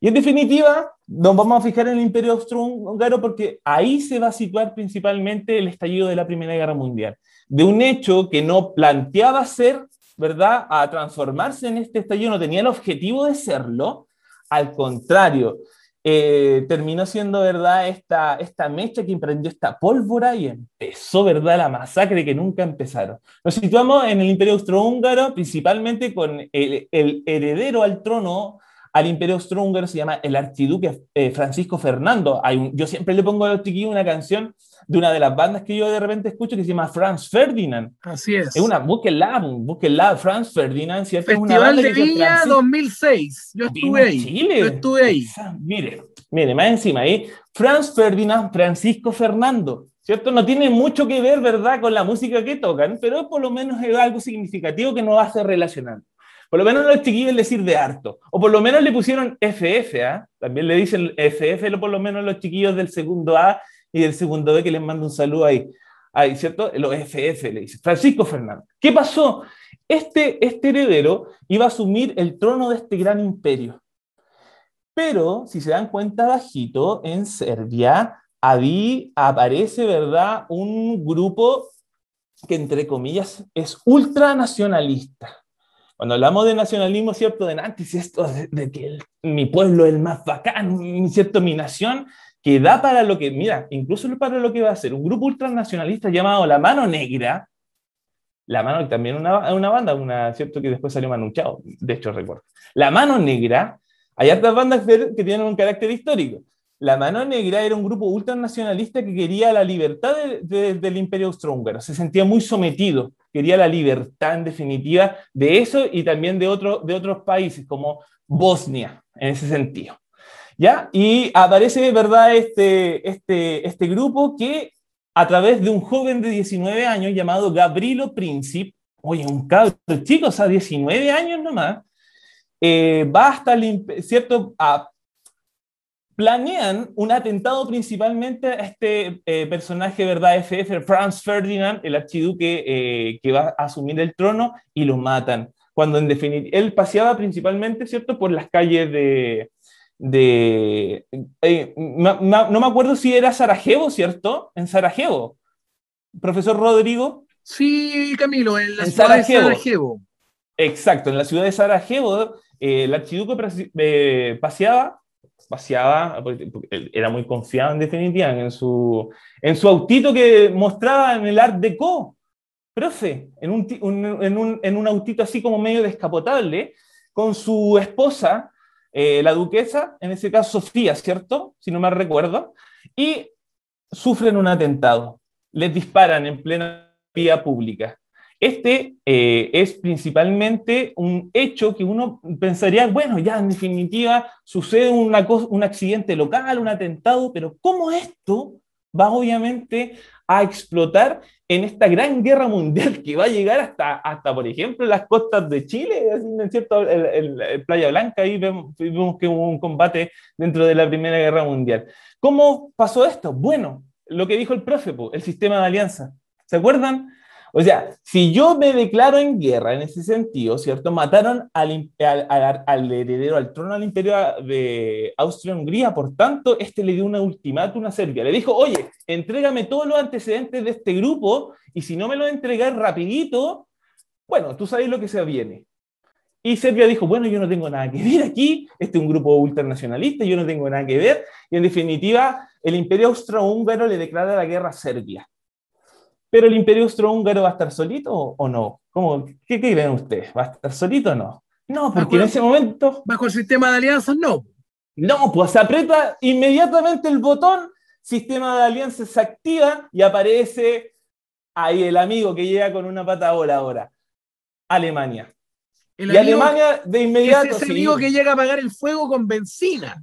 Y en definitiva, nos vamos a fijar en el Imperio Austrohúngaro porque ahí se va a situar principalmente el estallido de la Primera Guerra Mundial. De un hecho que no planteaba ser, ¿verdad?, a transformarse en este estallido, no tenía el objetivo de serlo, al contrario, eh, terminó siendo, ¿verdad?, esta, esta mecha que emprendió esta pólvora y empezó, ¿verdad?, la masacre que nunca empezaron. Nos situamos en el Imperio Austrohúngaro, principalmente con el, el heredero al trono al imperio austrohúngaro se llama el archiduque eh, Francisco Fernando. Hay yo siempre le pongo a los chiquillos una canción de una de las bandas que yo de repente escucho que se llama Franz Ferdinand. Así es. Es una, búsquenla, búsquenla, Franz Ferdinand, ¿cierto? Festival de Viña 2006. Yo estuve ahí. Chile. Yo estuve ahí. Mire, mire, más encima ahí, Franz Ferdinand, Francisco Fernando. ¿Cierto? No tiene mucho que ver, ¿verdad?, con la música que tocan, pero por lo menos es algo significativo que nos hace relacionar. Por lo menos los chiquillos le sirve harto. O por lo menos le pusieron FF, ¿ah? También le dicen FF, por lo menos los chiquillos del segundo A y del segundo B que les mando un saludo ahí. Ahí, ¿cierto? Los FF le dice. Francisco Fernández. ¿Qué pasó? Este, este heredero iba a asumir el trono de este gran imperio. Pero, si se dan cuenta bajito, en Serbia, ahí aparece, ¿verdad? Un grupo que, entre comillas, es ultranacionalista. Cuando hablamos de nacionalismo, ¿cierto? De antes, esto de, que mi pueblo es el más bacán, ¿cierto? Mi nación, que da para lo que, mira, incluso para lo que va a ser un grupo ultranacionalista llamado La Mano Negra, La Mano, también una, una banda, una, ¿cierto? Que después salió manuchado, de hecho recuerdo. La Mano Negra, hay otras bandas que tienen un carácter histórico. La Mano Negra era un grupo ultranacionalista que quería la libertad del imperio austrohúngaro, se sentía muy sometido, quería la libertad en definitiva de eso y también de, otro, de otros países como Bosnia, en ese sentido. ¿Ya? Y aparece, ¿verdad?, este, este, este grupo que a través de un joven de 19 años llamado Gabrilo Princip, oye, un chico, o sea, 19 años nomás, eh, va hasta el, ¿cierto? A planean un atentado principalmente a este eh, personaje, ¿verdad? FF, Franz Ferdinand, el archiduque eh, que va a asumir el trono, y lo matan. Cuando en definitiva, él paseaba principalmente, ¿cierto?, por las calles de... de eh, no me acuerdo si era Sarajevo, ¿cierto? En Sarajevo. Profesor Rodrigo. Sí, Camilo, en la ciudad de Sarajevo. Exacto, en la ciudad de Sarajevo, el archiduque paseaba paseaba, era muy confiado en definitiva en su, en su autito que mostraba en el Art Deco. Profe, en un, en, un, en un autito así como medio descapotable, con su esposa, eh, la duquesa, en ese caso Sofía, ¿cierto? Si no me recuerdo, y sufren un atentado. Les disparan en plena vía pública. Este eh, es principalmente un hecho que uno pensaría, bueno, ya en definitiva sucede una un accidente local, un atentado, pero ¿cómo esto va obviamente a explotar en esta gran guerra mundial que va a llegar hasta, hasta por ejemplo, las costas de Chile, en cierto, el, Playa Blanca, ahí vemos, que hubo un combate dentro de la Primera Guerra Mundial. ¿Cómo pasó esto? Bueno, lo que dijo el profe, el sistema de alianza. ¿Se acuerdan? O sea, si yo me declaro en guerra en ese sentido, ¿cierto? Mataron al, heredero al trono al imperio de Austria-Hungría, por tanto, este le dio una ultimátum a Serbia. Le dijo, oye, entrégame todos los antecedentes de este grupo y si no me lo entregas rapidito, bueno, tú sabes lo que se viene. Y Serbia dijo, bueno, yo no tengo nada que ver aquí, este es un grupo ultranacionalista, yo no tengo nada que ver. Y en definitiva, el imperio austrohúngaro le declara la guerra a Serbia. Pero el imperio austrohúngaro va a estar solito o no? ¿Cómo, qué, creen ustedes? ¿Va a estar solito o no? No, porque en ese momento... Bajo el sistema de alianzas, no. No, pues se aprieta inmediatamente el botón, sistema de alianzas se activa y aparece ahí el amigo que llega con una pata ahora. Alemania. y Alemania de inmediato. Es ese amigo que llega a apagar el fuego con benzina.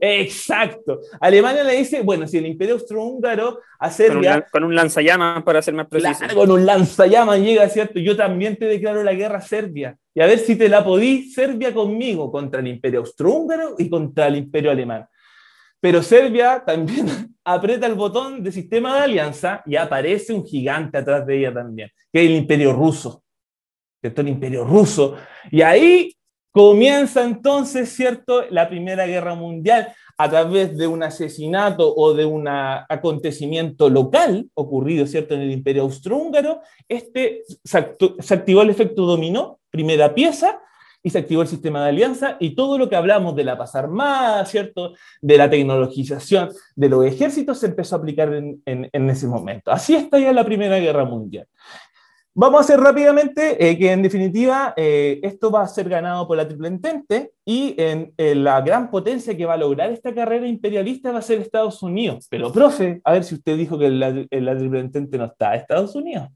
Exacto. Alemania le dice, bueno, si el imperio austrohúngaro a Serbia... Con un, lanzallamas, para ser más preciso. con un lanzallamas llega, ¿cierto? Yo también te declaro la guerra a Serbia. Y a ver si te la podí Serbia conmigo contra el imperio austrohúngaro y contra el imperio alemán. Pero Serbia también aprieta el botón de sistema de alianza y aparece un gigante atrás de ella también, que es el imperio ruso. ¿Cierto? El imperio ruso. Y ahí Comienza entonces, ¿cierto?, la Primera Guerra Mundial a través de un asesinato o de un acontecimiento local ocurrido, ¿cierto?, en el Imperio Austrohúngaro. Este se, activó el efecto dominó, primera pieza, y se activó el sistema de alianza y todo lo que hablamos de la paz armada, ¿cierto? De la tecnologización de los ejércitos se empezó a aplicar en, en ese momento. Así está ya la Primera Guerra Mundial. Vamos a hacer rápidamente eh, que en definitiva eh, esto va a ser ganado por la Triple Entente y en, la gran potencia que va a lograr esta carrera imperialista va a ser Estados Unidos. Pero, profe, a ver si usted dijo que la, la Triple Entente no está, Estados Unidos.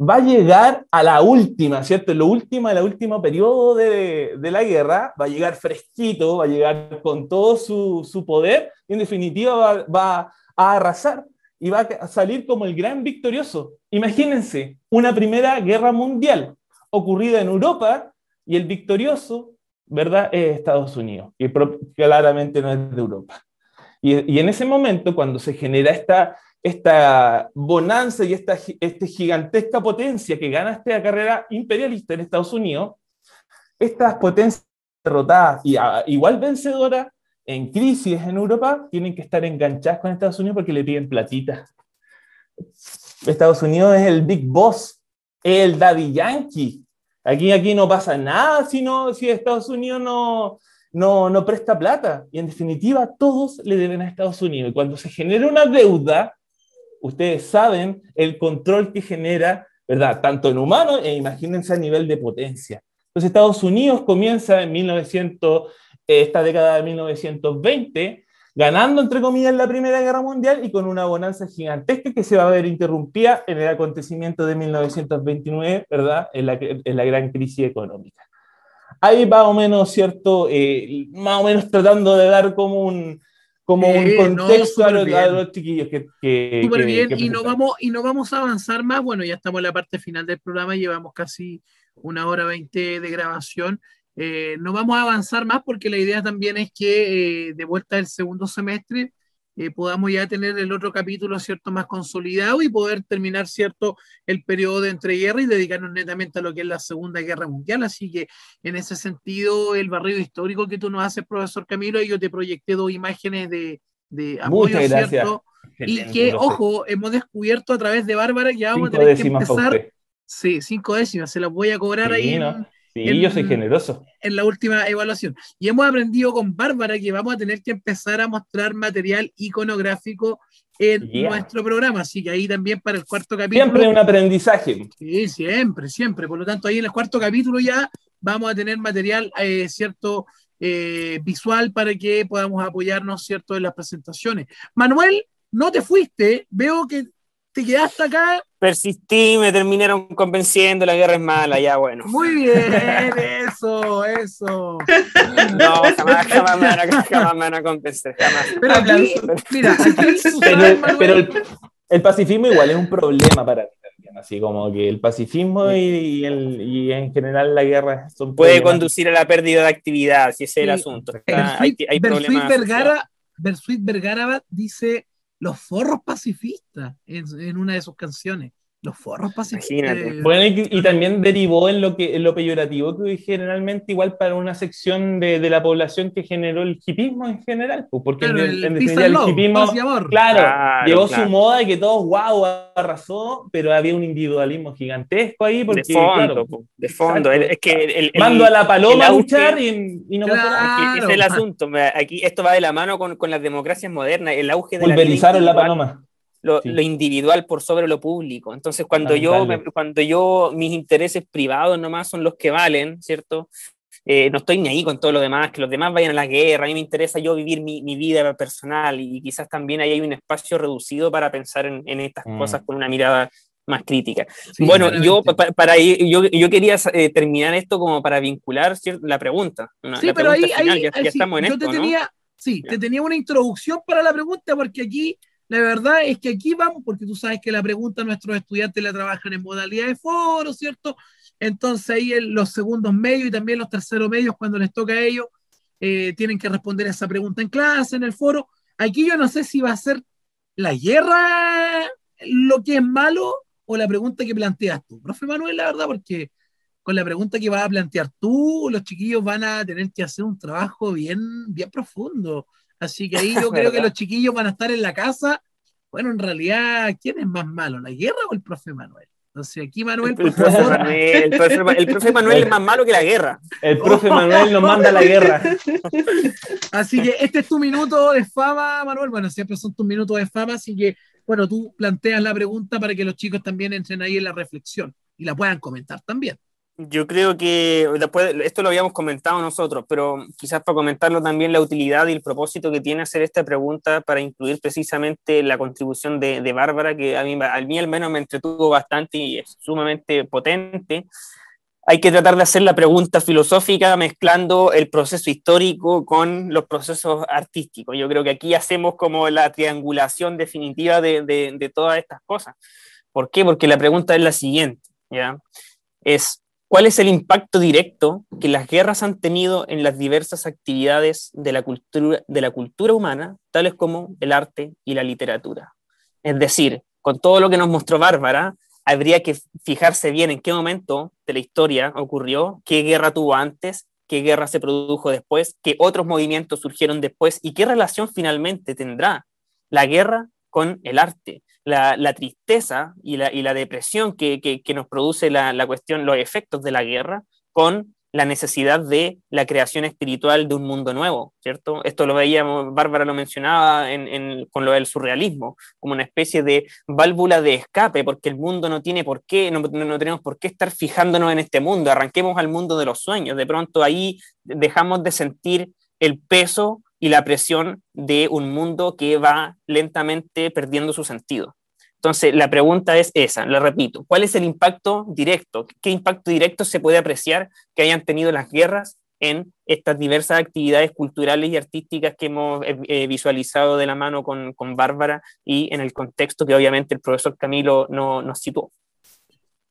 Va a llegar a la última, ¿cierto? En lo último, la última periodo de, de, la guerra, va a llegar fresquito, va a llegar con todo su, su poder y en definitiva va, va a arrasar y va a salir como el gran victorioso. Imagínense, una primera guerra mundial ocurrida en Europa y el victorioso, ¿verdad?, es Estados Unidos, y claramente no es de Europa. Y, en ese momento, cuando se genera esta, esta bonanza y esta, esta gigantesca potencia que gana esta carrera imperialista en Estados Unidos, estas potencias derrotadas y igual vencedoras en crisis en Europa tienen que estar enganchadas con Estados Unidos porque le piden platita. Estados Unidos es el big boss, el daddy yankee. Aquí, aquí no pasa nada si, si Estados Unidos no, no, no presta plata. Y en definitiva, todos le deben a Estados Unidos. Y cuando se genera una deuda, ustedes saben el control que genera, ¿verdad? Tanto en humanos e imagínense a nivel de potencia. Entonces Estados Unidos comienza en 1900 esta década de 1920, ganando, entre comillas, la Primera Guerra Mundial y con una bonanza gigantesca que se va a ver interrumpida en el acontecimiento de 1929, ¿verdad? En la, en la gran crisis económica. Ahí más o menos, ¿cierto? Eh, más o menos tratando de dar como un, como un contexto a, los, chiquillos que... que súper bien, y, no vamos, y no vamos a avanzar más, bueno, ya estamos en la parte final del programa, llevamos casi una hora veinte de grabación. Eh, no vamos a avanzar más porque la idea también es que eh, de vuelta del segundo semestre eh, podamos ya tener el otro capítulo, ¿cierto?, más consolidado y poder terminar, ¿cierto?, el periodo de entreguerra y dedicarnos netamente a lo que es la Segunda Guerra Mundial. Así que en ese sentido, el barrido histórico que tú nos haces, profesor Camilo, yo te proyecté dos imágenes de, de apoyo, ¿cierto? Y que, ojo, hemos descubierto a través de Bárbara que vamos a tener que empezar. Sí, cinco décimas, se las voy a cobrar ahí. Sí, yo soy generoso. En la última evaluación. Y hemos aprendido con Bárbara que vamos a tener que empezar a mostrar material iconográfico en nuestro programa. Así que ahí también para el cuarto capítulo. Siempre un aprendizaje. Sí, siempre, siempre. Por lo tanto, ahí en el cuarto capítulo ya vamos a tener material, eh, cierto, eh, visual para que podamos apoyarnos, cierto, en las presentaciones. Manuel, no te fuiste. Veo que te quedaste acá. Persistí, me terminaron convenciendo, la guerra es mala, ya bueno. Muy bien, eso, eso. No, jamás, jamás, me, van a, jamás me van a convencer, jamás. Pero aquí, mira, pero, el, pacifismo igual es un problema para ti así como que el pacifismo y, el, y, en general la guerra son puede conducir a la pérdida de actividad, si ese es el asunto. hay, hay problemas. Vergara, Bersuit Vergara dice los forros pacifistas en, una de sus canciones. Los forros pacifistas. Bueno, y, también derivó en lo, que, en lo peyorativo que generalmente igual para una sección de, de la población que generó el hipismo en general, pues, porque en, el, el hipismo, claro, llevó su moda y que todos, wow, arrasó, pero había un individualismo gigantesco ahí. Porque, de fondo, de fondo. es que el, Mando a la paloma a luchar y, y no es el asunto. Aquí esto va de la mano con, con las democracias modernas, el auge de Pulverizaron la, la paloma lo, individual por sobre lo público. Entonces, cuando yo, cuando yo, mis intereses privados nomás son los que valen, ¿cierto? Eh, no estoy ni ahí con todo lo demás, que los demás vayan a la guerra, a mí me interesa yo vivir mi, mi vida personal y quizás también ahí hay un espacio reducido para pensar en, en estas mm. cosas con una mirada más crítica. bueno, yo, para, yo, yo, quería eh, terminar esto como para vincular la pregunta. sí, pero ahí, ya, estamos en yo esto, te tenía, Sí, te tenía una introducción para la pregunta porque aquí, la verdad es que aquí vamos, porque tú sabes que la pregunta nuestros estudiantes la trabajan en modalidad de foro, ¿cierto? Entonces ahí los segundos medios y también los terceros medios, cuando les toca a ellos, eh, tienen que responder a esa pregunta en clase, en el foro. Aquí yo no sé si va a ser la guerra lo que es malo o la pregunta que planteas tú. Profe Manuel, la verdad, porque con la pregunta que vas a plantear tú, los chiquillos van a tener que hacer un trabajo bien, bien profundo. Así que ahí yo creo que los chiquillos van a estar en la casa. Bueno, en realidad, ¿quién es más malo, la guerra o el profe Manuel? Entonces aquí Manuel, por favor. el, profe, Manuel es más malo que la guerra. El profe Manuel nos manda a la guerra. Así que este es tu minuto de fama, Manuel. Bueno, siempre son tus minutos de fama, así que bueno, tú planteas la pregunta para que los chicos también entren ahí en la reflexión y la puedan comentar también. Yo creo que después, esto lo habíamos comentado nosotros, pero quizás para comentarlo también la utilidad y el propósito que tiene hacer esta pregunta para incluir precisamente la contribución de, de Bárbara, que a mí, a mí al menos me entretuvo bastante y es sumamente potente hay que tratar de hacer la pregunta filosófica mezclando el proceso histórico con los procesos artísticos. Yo creo que aquí hacemos como la triangulación definitiva de, de, todas estas cosas. ¿Por qué? Porque la pregunta es la siguiente, ¿ya? Es, ¿cuál es el impacto directo que las guerras han tenido en las diversas actividades de la cultura, de la cultura humana, tales como el arte y la literatura? Es decir, con todo lo que nos mostró Bárbara, habría que fijarse bien en qué momento de la historia ocurrió, qué guerra tuvo antes, qué guerra se produjo después, qué otros movimientos surgieron después y qué relación finalmente tendrá la guerra con el arte. La, tristeza y la, depresión que, nos produce la, cuestión, los efectos de la guerra con la necesidad de la creación espiritual de un mundo nuevo, ¿cierto? Esto lo veíamos, Bárbara lo mencionaba en, con lo del surrealismo, como una especie de válvula de escape, porque el mundo no tiene por qué, no, no, tenemos por qué estar fijándonos en este mundo, arranquemos al mundo de los sueños, de pronto ahí dejamos de sentir el peso y la presión de un mundo que va lentamente perdiendo su sentido. Entonces, la pregunta es esa, la repito, ¿cuál es el impacto directo? ¿Qué impacto directo se puede apreciar que hayan tenido las guerras en estas diversas actividades culturales y artísticas que hemos eh, eh, visualizado de la mano con, con, Bárbara y en el contexto que obviamente el profesor Camilo no, nos situó?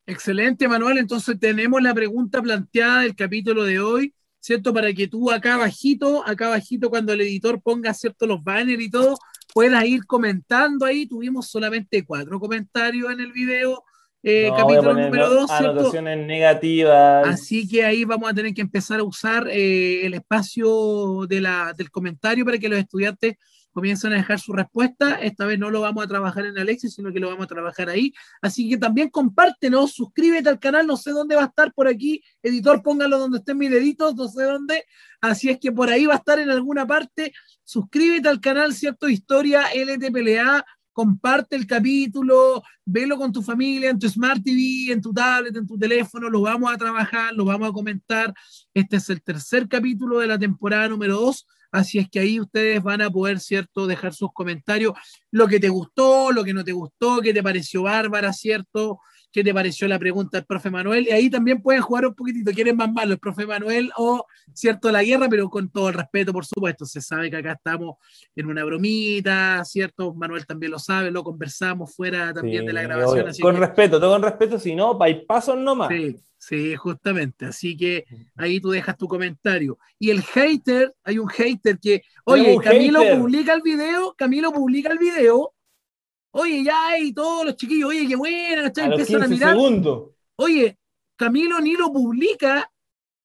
Excelente, Manuel. Entonces tenemos la pregunta planteada del capítulo de hoy, ¿cierto? Para que tú acá bajito, acá bajito, cuando el editor ponga, ¿cierto? Los banners y todo, puedas ir comentando ahí. Tuvimos solamente cuatro comentarios en el video. Eh, capítulo número dos. Anotaciones negativas. Así que ahí vamos a tener que empezar a usar eh, el espacio de la, del comentario para que los estudiantes comiencen a dejar su respuesta. Esta vez no lo vamos a trabajar en Alexis, sino que lo vamos a trabajar ahí. Así que también compártenos, suscríbete al canal, no sé dónde va a estar por aquí. Editor, póngalo donde estén mis deditos, no sé dónde. Así es que por ahí va a estar en alguna parte. Suscríbete al canal, ¿cierto? Historia LTPLA. Comparte el capítulo, velo con tu familia, en tu Smart TV, en tu tablet, en tu teléfono, lo vamos a trabajar, lo vamos a comentar. Este es el tercer capítulo de la temporada número 2 Así es que ahí ustedes van a poder, ¿cierto?, dejar sus comentarios, lo que te gustó, lo que no te gustó, qué te pareció bárbara, ¿cierto? ¿Qué te pareció la pregunta del profe Manuel? Y ahí también pueden jugar un poquitito, ¿quieren más malo, el profe Manuel o, ¿cierto?, la guerra, pero con todo el respeto, por supuesto. Se sabe que acá estamos en una bromita, ¿cierto? Manuel también lo sabe, lo conversamos fuera también de la grabación. con respeto, todo con respeto, si no, pasos nomás. Sí, Sí, justamente. Así que ahí tú dejas tu comentario. Y el hater, hay un hater que, oye, Camilo publica el video, Camilo publica el video. Oye, ya, y todos los chiquillos, oye, qué buena, Empiezan a mirar. Oye, Camilo ni lo publica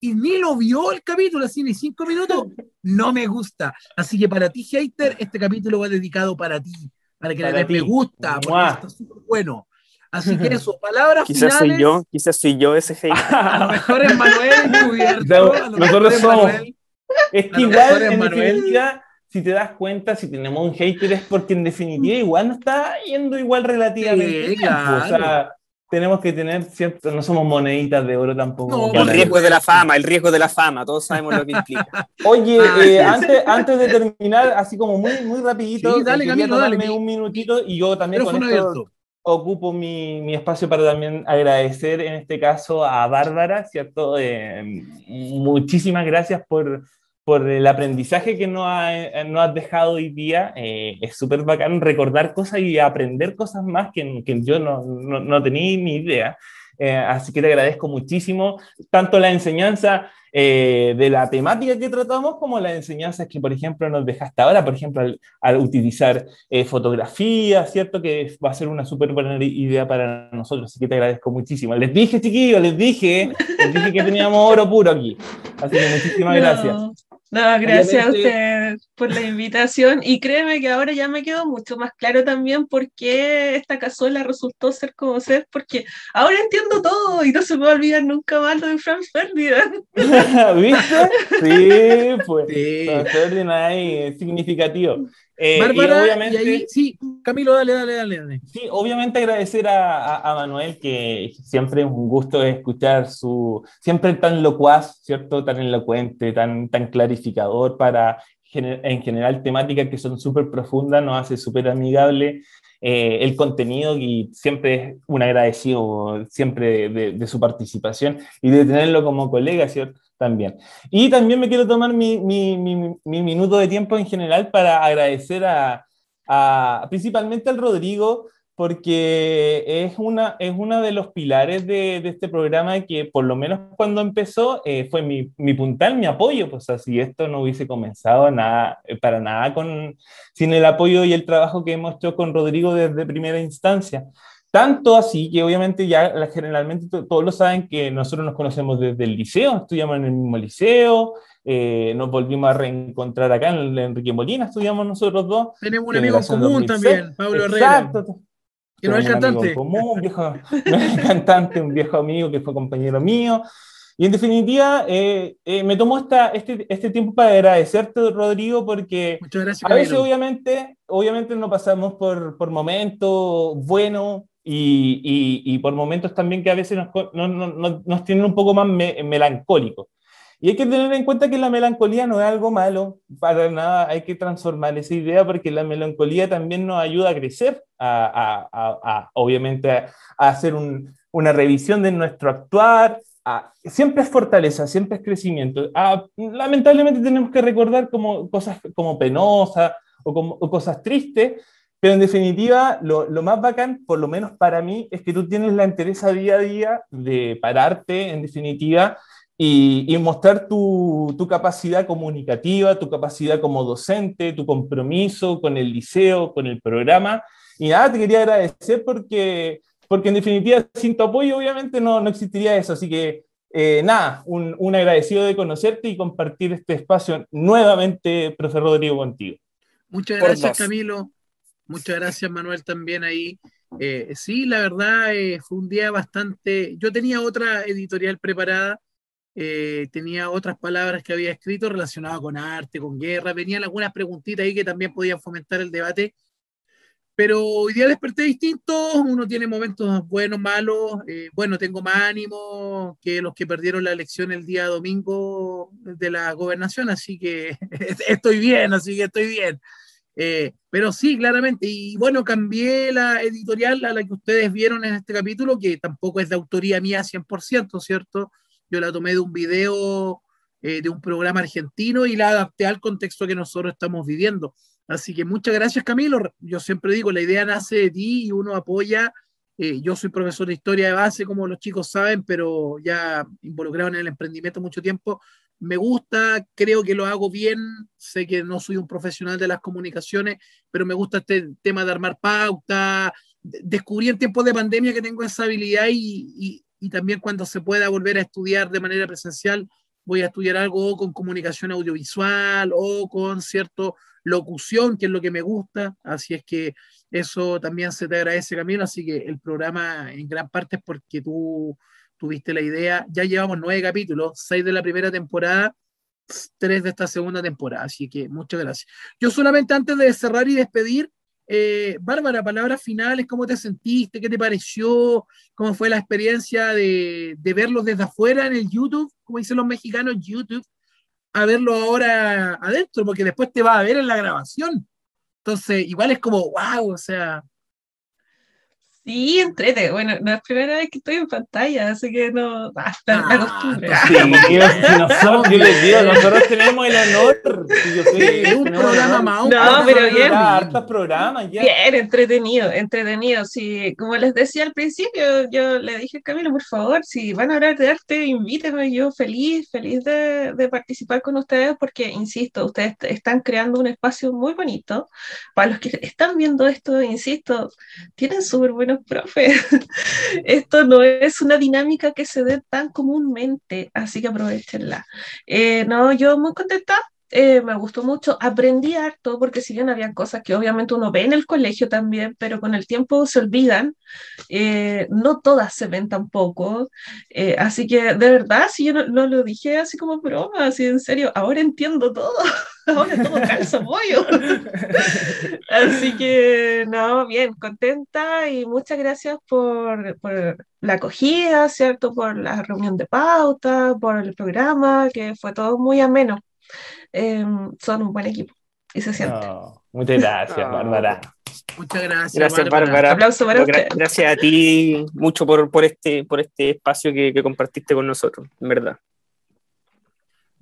y ni lo vio el capítulo, así ni cinco minutos. No me gusta. Así que para ti, hater, este capítulo va dedicado para ti, para que le me gusta, porque está súper bueno. Así que eso, palabras quizás finales. Soy yo, quizás soy yo ese hate. a lo mejor es Manuel encubierto. Nosotros somos. Es que igual, en definitiva, si te das cuenta, si tenemos un hater es porque en definitiva igual no está yendo igual relativamente. Sí, claro. O sea, tenemos que tener cierto, no somos moneditas de oro tampoco. el riesgo de la fama, el riesgo de la fama, todos sabemos lo que implica. Oye, ah, eh, antes, antes de terminar, así como muy, muy rapidito, sí, dale, Camilo, dale, un minutito y yo también con esto ocupo mi, mi, espacio para también agradecer en este caso a Bárbara, ¿cierto? Eh, muchísimas gracias por, por el aprendizaje que nos, ha, eh, nos has dejado hoy día. Eh, es súper bacán recordar cosas y aprender cosas más que, que yo no, no, no, tenía ni idea. Eh, así que te agradezco muchísimo tanto la enseñanza de la temática que tratamos como las enseñanzas que, por ejemplo, nos dejaste ahora, por ejemplo, al, al utilizar fotografía, ¿cierto? Que va a ser una súper buena idea para nosotros, así que te agradezco muchísimo. Les dije, chiquillos, les dije, les dije que teníamos oro puro aquí. Así que muchísimas gracias. No, gracias a usted por la invitación y créeme que ahora ya me quedó mucho más claro también por qué esta cazuela resultó ser como ser, porque ahora entiendo todo y no se me va a olvidar nunca más lo de Franz Ferdinand. ¿Viste? Sí, pues sí. Franz Ferdinand es significativo. Eh, Bárbara, obviamente, sí, Camilo, dale, dale, dale, Sí, obviamente agradecer a, a, Manuel, que siempre es un gusto escuchar su, siempre tan locuaz, ¿cierto? Tan elocuente, tan, tan clarificador para, en general, temáticas que son súper profundas, nos hace súper amigable eh, el contenido y siempre es un agradecido siempre de, de, su participación y de tenerlo como colega, ¿cierto? También. Y también me quiero tomar mi, mi, mi, mi minuto de tiempo en general para agradecer a, a, principalmente al Rodrigo, porque es una, es uno de los pilares de, de, este programa que por lo menos cuando empezó eh, fue mi, mi, puntal, mi apoyo, pues así esto no hubiese comenzado nada, eh, para nada con, sin el apoyo y el trabajo que hemos hecho con Rodrigo desde primera instancia. Tanto así que obviamente ya generalmente todos lo saben que nosotros nos conocemos desde el liceo, estudiamos en el mismo liceo, eh, nos volvimos a reencontrar acá en el Enrique Molina, estudiamos nosotros dos. Tenemos un amigo en común también, Pablo Herrera. Exacto. Que no es cantante. Común, un viejo, no es cantante, un viejo amigo que fue compañero mío. Y en definitiva, eh, eh, me tomó esta, este, este tiempo para agradecerte, Rodrigo, porque a veces obviamente, obviamente no pasamos por, por momentos buenos, y, y, por momentos también que a veces nos, no, no, nos tienen un poco más melancólicos. Y hay que tener en cuenta que la melancolía no es algo malo, para nada hay que transformar esa idea porque la melancolía también nos ayuda a crecer, a, a, a, obviamente a, hacer un, una revisión de nuestro actuar, siempre es fortaleza, siempre es crecimiento. lamentablemente tenemos que recordar como cosas como penosas o, como, o cosas tristes, pero en definitiva, lo, lo, más bacán, por lo menos para mí, es que tú tienes la interés día a día de pararte, en definitiva, y, y mostrar tu, tu, capacidad comunicativa, tu capacidad como docente, tu compromiso con el liceo, con el programa. Y nada, te quería agradecer porque, porque en definitiva, sin tu apoyo, obviamente, no, no existiría eso. Así que, eh, nada, un, un agradecido de conocerte y compartir este espacio nuevamente, profe Rodrigo, contigo. Muchas gracias, Camilo. Muchas gracias, Manuel, también ahí. Eh, sí, la verdad eh, fue un día bastante... Yo tenía otra editorial preparada, eh, tenía otras palabras que había escrito relacionadas con arte, con guerra, venían algunas preguntitas ahí que también podían fomentar el debate, pero hoy día desperté distinto, uno tiene momentos buenos, malos, bueno, tengo más ánimo que los que perdieron la elección el día domingo de la gobernación, así que estoy bien, así que estoy bien. Eh, pero sí, claramente. Y bueno, cambié la editorial a la que ustedes vieron en este capítulo, que tampoco es de autoría mía 100%, ¿cierto? Yo la tomé de un video eh, de un programa argentino y la adapté al contexto que nosotros estamos viviendo. Así que muchas gracias, Camilo. Yo siempre digo, la idea nace de ti y uno apoya. Eh, yo soy profesor de historia de base, como los chicos saben, pero ya involucrado en el emprendimiento mucho tiempo me gusta, creo que lo hago bien, sé que no soy un profesional de las comunicaciones, pero me gusta este tema de armar pauta, descubrí en tiempos de pandemia que tengo esa habilidad y, y, también cuando se pueda volver a estudiar de manera presencial, voy a estudiar algo con comunicación audiovisual o con cierto locución, que es lo que me gusta, así es que eso también se te agradece, Camilo, así que el programa en gran parte es porque tú tuviste la idea. Ya llevamos nueve capítulos, seis de la primera temporada. tres de esta segunda temporada. Así que muchas gracias. Yo solamente antes de cerrar y despedir, eh, Bárbara, palabras finales, ¿cómo te sentiste? ¿Qué te pareció? ¿Cómo fue la experiencia de, de verlos desde afuera en el YouTube? Como dicen los mexicanos, YouTube, a verlo ahora adentro, porque después te va a ver en la grabación. Entonces, igual es como, wow, o sea, Sí, entrete. Bueno, no es la primera vez que estoy en pantalla, así que no, hasta ah, acostumbre. Sí, nosotros, yo les digo, nosotros tenemos el honor. Yo soy un programa más. No, pero bien. Hartos programas ya. Bien, entretenido, entretenido. Sí, como les decía al principio, yo le dije, Camilo, por favor, si van a hablar de arte, invíteme. Yo feliz, feliz de, de participar con ustedes, porque, insisto, ustedes están creando un espacio muy bonito. Para los que están viendo esto, insisto, tienen súper buenos profe. Esto no es una dinámica que se dé tan comúnmente, así que aprovechenla. Eh, no, yo muy contenta. Eh, me gustó mucho, aprendí harto, porque si bien había cosas que obviamente uno ve en el colegio también, pero con el tiempo se olvidan, eh, no todas se ven tampoco, así que de verdad, si yo no, lo dije así como broma, así en serio, ahora entiendo todo. ahora todo calza pollo. Así que, no, bien, contenta y muchas gracias por, por, la acogida, ¿cierto? Por la reunión de pauta, por el programa, que fue todo muy ameno. Em, son un buen equipo y se siente. muchas gracias, Bárbara. Muchas gracias. Gracias, Bárbara. Aplauso para usted. Gracias a ti mucho por, por, este, por este espacio que, que compartiste con nosotros, en verdad.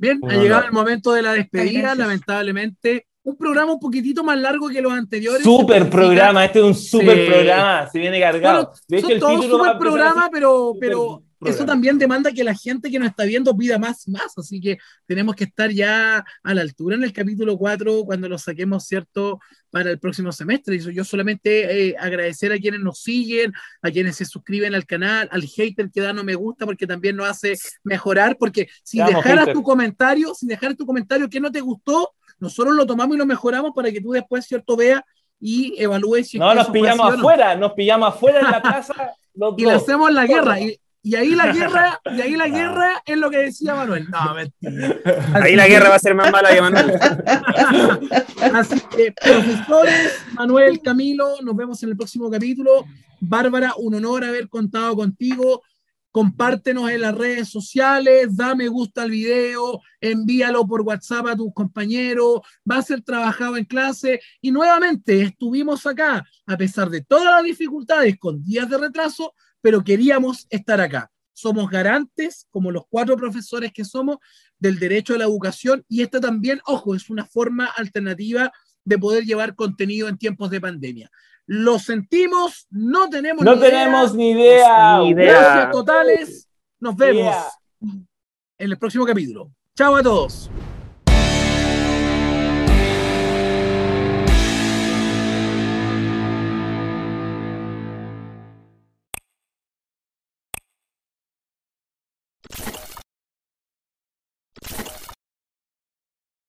Bien, ha llegado el momento de la despedida, lamentablemente. Un programa un poquitito más largo que los anteriores. Super programa, este es un super programa, se viene cargado. de hecho, son todos super programa, pero, pero eso también demanda que la gente que nos está viendo pida más y más, así que tenemos que estar ya a la altura en el capítulo 4 cuando lo saquemos, ¿cierto? Para el próximo semestre. Y yo solamente eh, agradecer a quienes nos siguen, a quienes se suscriben al canal, al hater que da no me gusta porque también nos hace mejorar, porque si dejaras tu comentario, si dejaras tu comentario que no te gustó, nosotros lo tomamos y lo mejoramos para que tú después, ¿cierto? Veas y evalúes si No, nos pillamos afuera, nos pillamos afuera en la casa. y le hacemos la guerra. Y, y ahí la guerra, y ahí la guerra es lo que decía Manuel. No, mentira. ahí la guerra va a ser más mala que Manuel. Así que, profesores, Manuel, Camilo, nos vemos en el próximo capítulo. Bárbara, un honor haber contado contigo. Compártenos en las redes sociales, da me gusta al video, envíalo por WhatsApp a tus compañeros, va a ser trabajado en clase y nuevamente estuvimos acá, a pesar de todas las dificultades, con días de retraso, pero queríamos estar acá. Somos garantes, como los cuatro profesores que somos, del derecho a la educación y esta también, ojo, es una forma alternativa de poder llevar contenido en tiempos de pandemia. Lo sentimos, no tenemos no ni tenemos idea. ni idea. Gracias totales. Nos vemos en el próximo capítulo. Chao a todos.